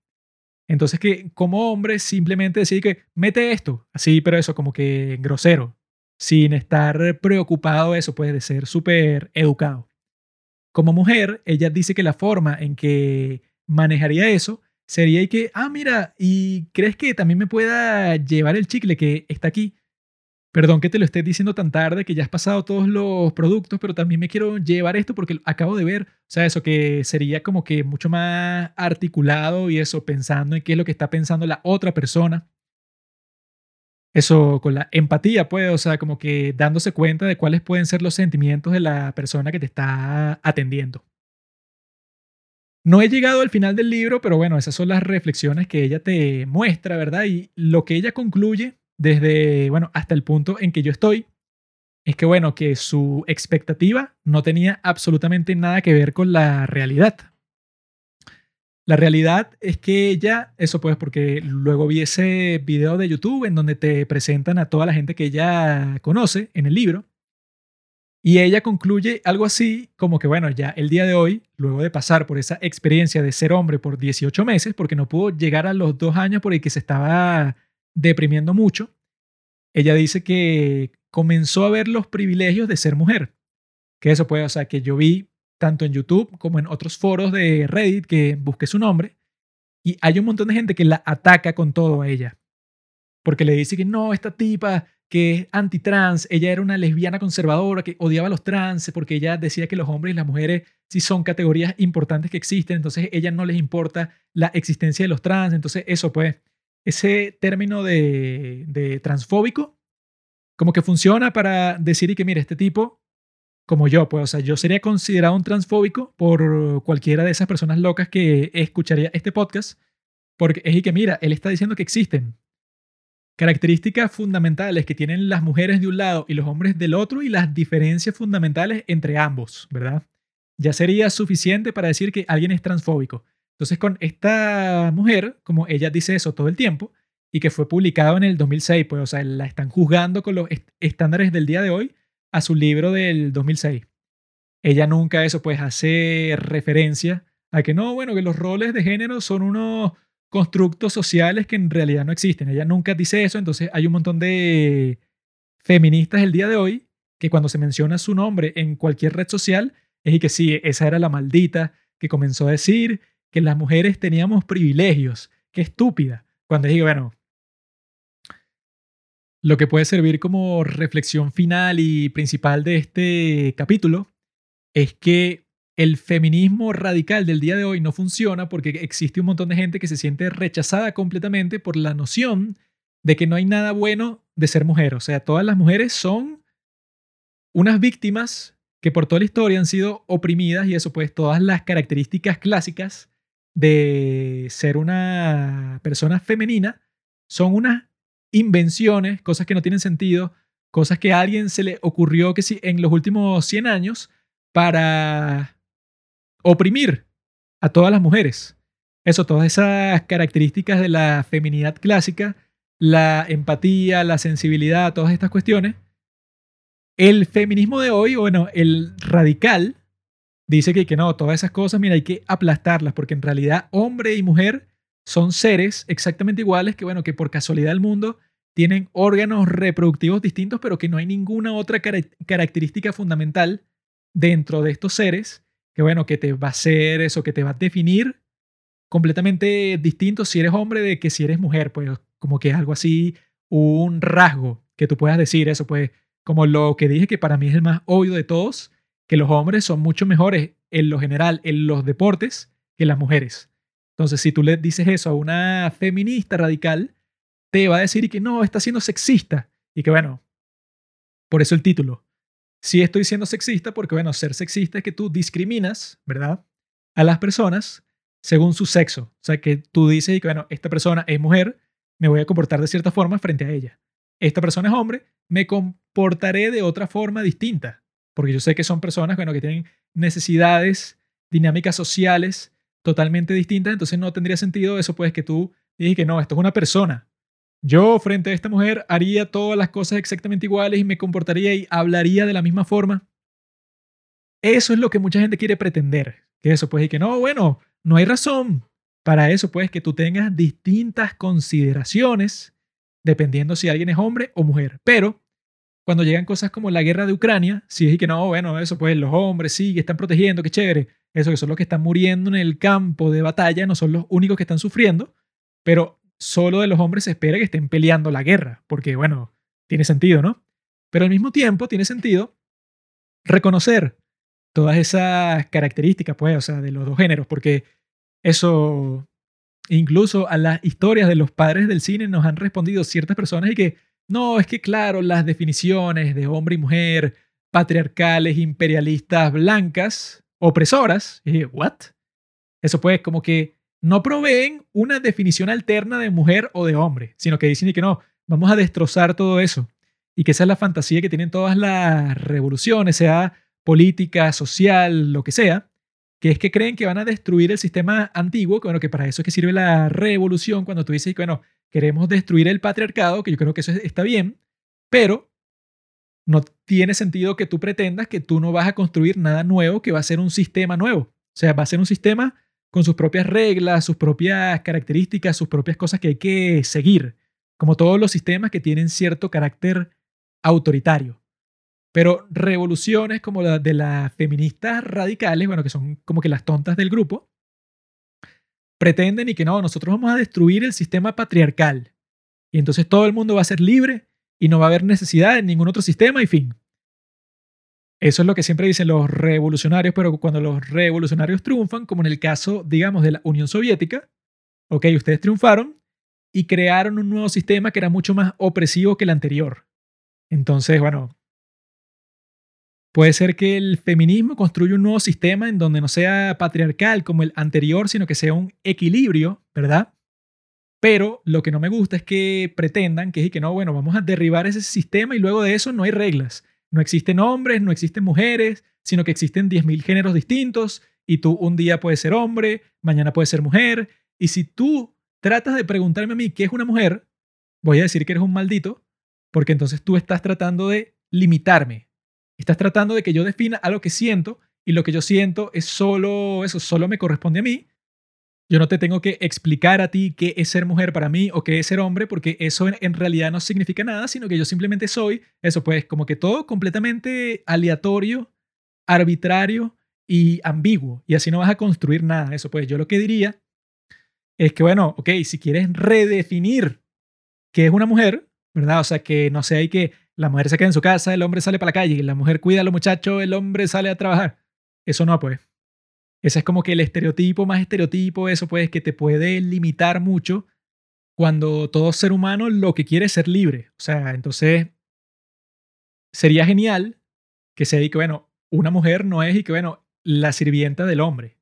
Entonces que como hombre simplemente decide que mete esto. Así, pero eso como que grosero sin estar preocupado eso, puede de ser súper educado. Como mujer, ella dice que la forma en que manejaría eso sería que, ah, mira, ¿y crees que también me pueda llevar el chicle que está aquí? Perdón que te lo esté diciendo tan tarde, que ya has pasado todos los productos, pero también me quiero llevar esto porque acabo de ver, o sea, eso que sería como que mucho más articulado y eso pensando en qué es lo que está pensando la otra persona eso con la empatía, pues, o sea, como que dándose cuenta de cuáles pueden ser los sentimientos de la persona que te está atendiendo. No he llegado al final del libro, pero bueno, esas son las reflexiones que ella te muestra, ¿verdad? Y lo que ella concluye desde, bueno, hasta el punto en que yo estoy, es que, bueno, que su expectativa no tenía absolutamente nada que ver con la realidad. La realidad es que ella, eso pues porque luego vi ese video de YouTube en donde te presentan a toda la gente que ella conoce en el libro. Y ella concluye algo así como que, bueno, ya el día de hoy, luego de pasar por esa experiencia de ser hombre por 18 meses, porque no pudo llegar a los dos años por el que se estaba deprimiendo mucho, ella dice que comenzó a ver los privilegios de ser mujer. Que eso puede, o sea, que yo vi tanto en YouTube como en otros foros de Reddit que busque su nombre. Y hay un montón de gente que la ataca con todo a ella. Porque le dice que no, esta tipa que es anti-trans, ella era una lesbiana conservadora que odiaba a los trans porque ella decía que los hombres y las mujeres sí son categorías importantes que existen, entonces ella no les importa la existencia de los trans, entonces eso pues, ese término de, de transfóbico como que funciona para decir y que mire, este tipo, como yo, pues, o sea, yo sería considerado un transfóbico por cualquiera de esas personas locas que escucharía este podcast, porque es y que mira, él está diciendo que existen características fundamentales que tienen las mujeres de un lado y los hombres del otro y las diferencias fundamentales entre ambos, ¿verdad? Ya sería suficiente para decir que alguien es transfóbico. Entonces, con esta mujer, como ella dice eso todo el tiempo, y que fue publicado en el 2006, pues, o sea, la están juzgando con los estándares del día de hoy a su libro del 2006. Ella nunca eso, pues, hace referencia a que no, bueno, que los roles de género son unos constructos sociales que en realidad no existen. Ella nunca dice eso, entonces hay un montón de feministas el día de hoy que cuando se menciona su nombre en cualquier red social es y que sí, esa era la maldita que comenzó a decir que las mujeres teníamos privilegios. Qué estúpida. Cuando digo, bueno, lo que puede servir como reflexión final y principal de este capítulo es que el feminismo radical del día de hoy no funciona porque existe un montón de gente que se siente rechazada completamente por la noción de que no hay nada bueno de ser mujer. O sea, todas las mujeres son unas víctimas que por toda la historia han sido oprimidas y eso pues todas las características clásicas de ser una persona femenina son unas invenciones, cosas que no tienen sentido, cosas que a alguien se le ocurrió que sí en los últimos 100 años para oprimir a todas las mujeres. Eso, todas esas características de la feminidad clásica, la empatía, la sensibilidad, todas estas cuestiones. El feminismo de hoy, bueno, el radical, dice que, que no, todas esas cosas, mira, hay que aplastarlas, porque en realidad hombre y mujer son seres exactamente iguales que, bueno, que por casualidad del mundo tienen órganos reproductivos distintos, pero que no hay ninguna otra característica fundamental dentro de estos seres que bueno, que te va a hacer eso, que te va a definir completamente distinto si eres hombre de que si eres mujer, pues como que algo así, un rasgo que tú puedas decir eso, pues como lo que dije que para mí es el más obvio de todos, que los hombres son mucho mejores en lo general en los deportes que las mujeres. Entonces, si tú le dices eso a una feminista radical, te va a decir que no, está siendo sexista. Y que bueno, por eso el título, sí estoy siendo sexista porque, bueno, ser sexista es que tú discriminas, ¿verdad? A las personas según su sexo. O sea, que tú dices que, bueno, esta persona es mujer, me voy a comportar de cierta forma frente a ella. Esta persona es hombre, me comportaré de otra forma distinta. Porque yo sé que son personas, bueno, que tienen necesidades, dinámicas sociales totalmente distintas, entonces no tendría sentido eso, pues, que tú digas que no, esto es una persona. Yo frente a esta mujer haría todas las cosas exactamente iguales y me comportaría y hablaría de la misma forma. Eso es lo que mucha gente quiere pretender. Que eso, pues, y que no, bueno, no hay razón para eso, pues, que tú tengas distintas consideraciones dependiendo si alguien es hombre o mujer. Pero cuando llegan cosas como la guerra de Ucrania, si es que no, bueno, eso, pues, los hombres sí, están protegiendo, qué chévere. Eso que son los que están muriendo en el campo de batalla, no son los únicos que están sufriendo, pero solo de los hombres se espera que estén peleando la guerra, porque bueno, tiene sentido, ¿no? Pero al mismo tiempo tiene sentido reconocer todas esas características, pues, o sea, de los dos géneros, porque eso, incluso a las historias de los padres del cine nos han respondido ciertas personas y que, no, es que claro, las definiciones de hombre y mujer, patriarcales, imperialistas, blancas, opresoras, y, ¿what? Eso pues como que no proveen una definición alterna de mujer o de hombre, sino que dicen que no, vamos a destrozar todo eso. Y que esa es la fantasía que tienen todas las revoluciones, sea política, social, lo que sea, que es que creen que van a destruir el sistema antiguo, que bueno, que para eso es que sirve la revolución, cuando tú dices bueno, queremos destruir el patriarcado, que yo creo que eso está bien, pero no tiene sentido que tú pretendas que tú no vas a construir nada nuevo, que va a ser un sistema nuevo. O sea, va a ser un sistema con sus propias reglas, sus propias características, sus propias cosas que hay que seguir, como todos los sistemas que tienen cierto carácter autoritario. Pero revoluciones como la de las feministas radicales, bueno, que son como que las tontas del grupo, pretenden y que no, nosotros vamos a destruir el sistema patriarcal. Y entonces todo el mundo va a ser libre y no va a haber necesidad en ningún otro sistema y fin. Eso es lo que siempre dicen los revolucionarios, pero cuando los revolucionarios triunfan, como en el caso, digamos, de la Unión Soviética, ok, ustedes triunfaron y crearon un nuevo sistema que era mucho más opresivo que el anterior. Entonces, bueno, puede ser que el feminismo construya un nuevo sistema en donde no sea patriarcal como el anterior, sino que sea un equilibrio, ¿verdad? Pero lo que no me gusta es que pretendan que, que no, bueno, vamos a derribar ese sistema y luego de eso no hay reglas. No existen hombres, no existen mujeres, sino que existen 10.000 géneros distintos y tú un día puedes ser hombre, mañana puedes ser mujer. Y si tú tratas de preguntarme a mí qué es una mujer, voy a decir que eres un maldito, porque entonces tú estás tratando de limitarme. Estás tratando de que yo defina algo que siento y lo que yo siento es solo eso, solo me corresponde a mí yo no te tengo que explicar a ti qué es ser mujer para mí o qué es ser hombre, porque eso en, realidad no significa nada, sino que yo simplemente soy eso, pues como que todo completamente aleatorio, arbitrario y ambiguo. Y así no vas a construir nada. Eso, pues yo lo que diría es que, bueno, ok, si quieres redefinir qué es una mujer, ¿verdad? O sea, que no sé, hay que la mujer se queda en su casa, el hombre sale para la calle, la mujer cuida a los muchachos, el hombre sale a trabajar. Eso no, pues. Ese es como que el estereotipo más estereotipo, eso pues que te puede limitar mucho cuando todo ser humano lo que quiere es ser libre. O sea, entonces sería genial que se que, bueno, una mujer no es y que, bueno, la sirvienta del hombre.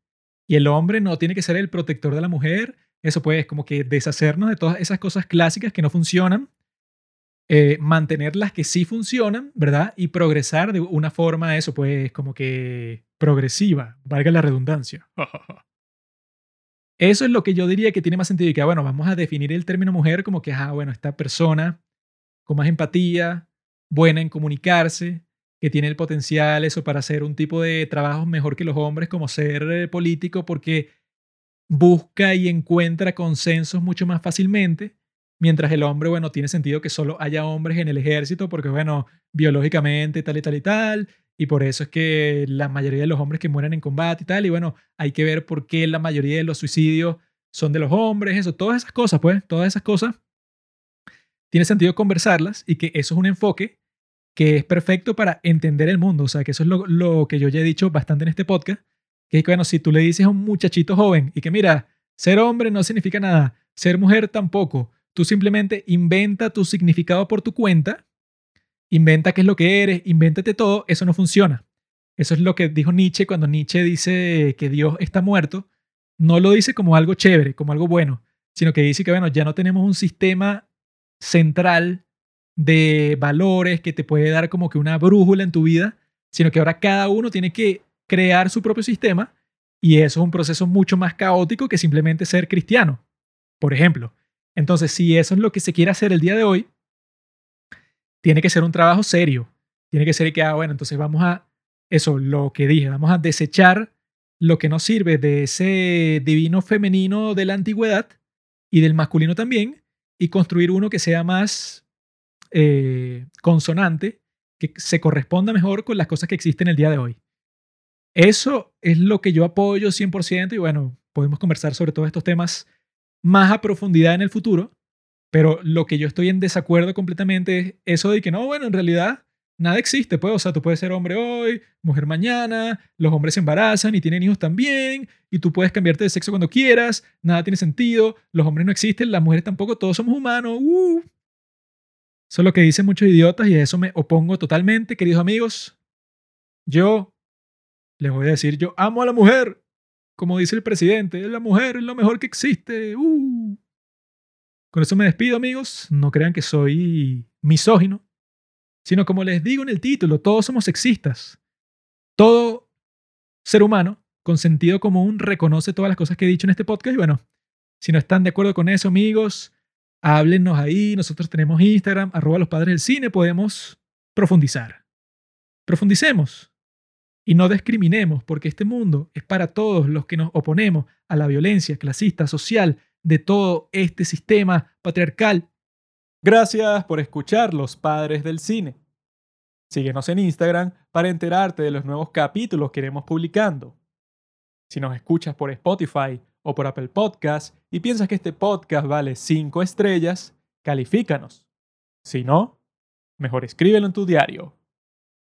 Y el hombre no tiene que ser el protector de la mujer. Eso pues como que deshacernos de todas esas cosas clásicas que no funcionan eh, mantener las que sí funcionan, ¿verdad? Y progresar de una forma, eso, pues como que progresiva, valga la redundancia. Eso es lo que yo diría que tiene más sentido y que, bueno, vamos a definir el término mujer como que, ah, bueno, esta persona con más empatía, buena en comunicarse, que tiene el potencial eso para hacer un tipo de trabajo mejor que los hombres, como ser eh, político, porque busca y encuentra consensos mucho más fácilmente Mientras el hombre, bueno, tiene sentido que solo haya hombres en el ejército porque, bueno, biológicamente tal y tal y tal. Y por eso es que la mayoría de los hombres que mueren en combate y tal. Y bueno, hay que ver por qué la mayoría de los suicidios son de los hombres, eso, todas esas cosas, pues, todas esas cosas. Tiene sentido conversarlas y que eso es un enfoque que es perfecto para entender el mundo. O sea, que eso es lo, lo que yo ya he dicho bastante en este podcast. Que es que, bueno, si tú le dices a un muchachito joven y que, mira, ser hombre no significa nada, ser mujer tampoco, Tú simplemente inventa tu significado por tu cuenta, inventa qué es lo que eres, invéntate todo, eso no funciona. Eso es lo que dijo Nietzsche cuando Nietzsche dice que Dios está muerto. No lo dice como algo chévere, como algo bueno, sino que dice que, bueno, ya no tenemos un sistema central de valores que te puede dar como que una brújula en tu vida, sino que ahora cada uno tiene que crear su propio sistema y eso es un proceso mucho más caótico que simplemente ser cristiano. Por ejemplo, entonces, si eso es lo que se quiere hacer el día de hoy, tiene que ser un trabajo serio. Tiene que ser que, ah, bueno, entonces vamos a, eso, lo que dije, vamos a desechar lo que nos sirve de ese divino femenino de la antigüedad y del masculino también, y construir uno que sea más eh, consonante, que se corresponda mejor con las cosas que existen el día de hoy. Eso es lo que yo apoyo 100% y bueno, podemos conversar sobre todos estos temas más a profundidad en el futuro, pero lo que yo estoy en desacuerdo completamente es eso de que no, bueno, en realidad nada existe, pues, o sea, tú puedes ser hombre hoy, mujer mañana, los hombres se embarazan y tienen hijos también, y tú puedes cambiarte de sexo cuando quieras, nada tiene sentido, los hombres no existen, las mujeres tampoco, todos somos humanos. Uh. Eso es lo que dicen muchos idiotas y a eso me opongo totalmente, queridos amigos. Yo les voy a decir, yo amo a la mujer, como dice el presidente, la mujer es lo mejor que existe. Uh. Con eso me despido, amigos. No crean que soy misógino, sino como les digo en el título, todos somos sexistas. Todo ser humano con sentido común reconoce todas las cosas que he dicho en este podcast y bueno, si no están de acuerdo con eso, amigos, háblenos ahí. Nosotros tenemos Instagram, arroba los padres del cine, podemos profundizar. Profundicemos y no discriminemos, porque este mundo es para todos los que nos oponemos a la violencia clasista, social, de todo este sistema patriarcal. Gracias por escuchar Los Padres del Cine. Síguenos en Instagram para enterarte de los nuevos capítulos que iremos publicando. Si nos escuchas por Spotify o por Apple Podcast y piensas que este podcast vale 5 estrellas, califícanos. Si no, mejor escríbelo en tu diario